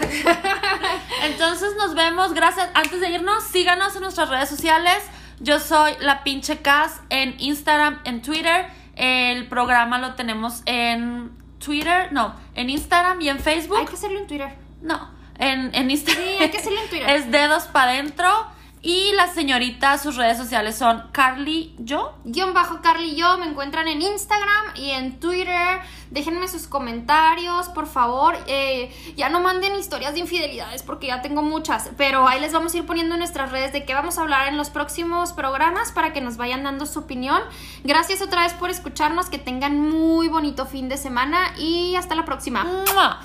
Entonces nos vemos, gracias. Antes de irnos, síganos en nuestras redes sociales. Yo soy la pinche Cas en Instagram, en Twitter. El programa lo tenemos en Twitter, no, en Instagram y en Facebook. Hay que hacerlo en Twitter. No, en, en Instagram. Sí, hay que hacerlo en Twitter. Es dedos para adentro. Y la señorita, sus redes sociales son Carly Yo. Guión bajo Carly yo me encuentran en Instagram y en Twitter. Déjenme sus comentarios, por favor. Eh, ya no manden historias de infidelidades porque ya tengo muchas. Pero ahí les vamos a ir poniendo en nuestras redes de qué vamos a hablar en los próximos programas para que nos vayan dando su opinión. Gracias otra vez por escucharnos. Que tengan muy bonito fin de semana y hasta la próxima. ¡Mua!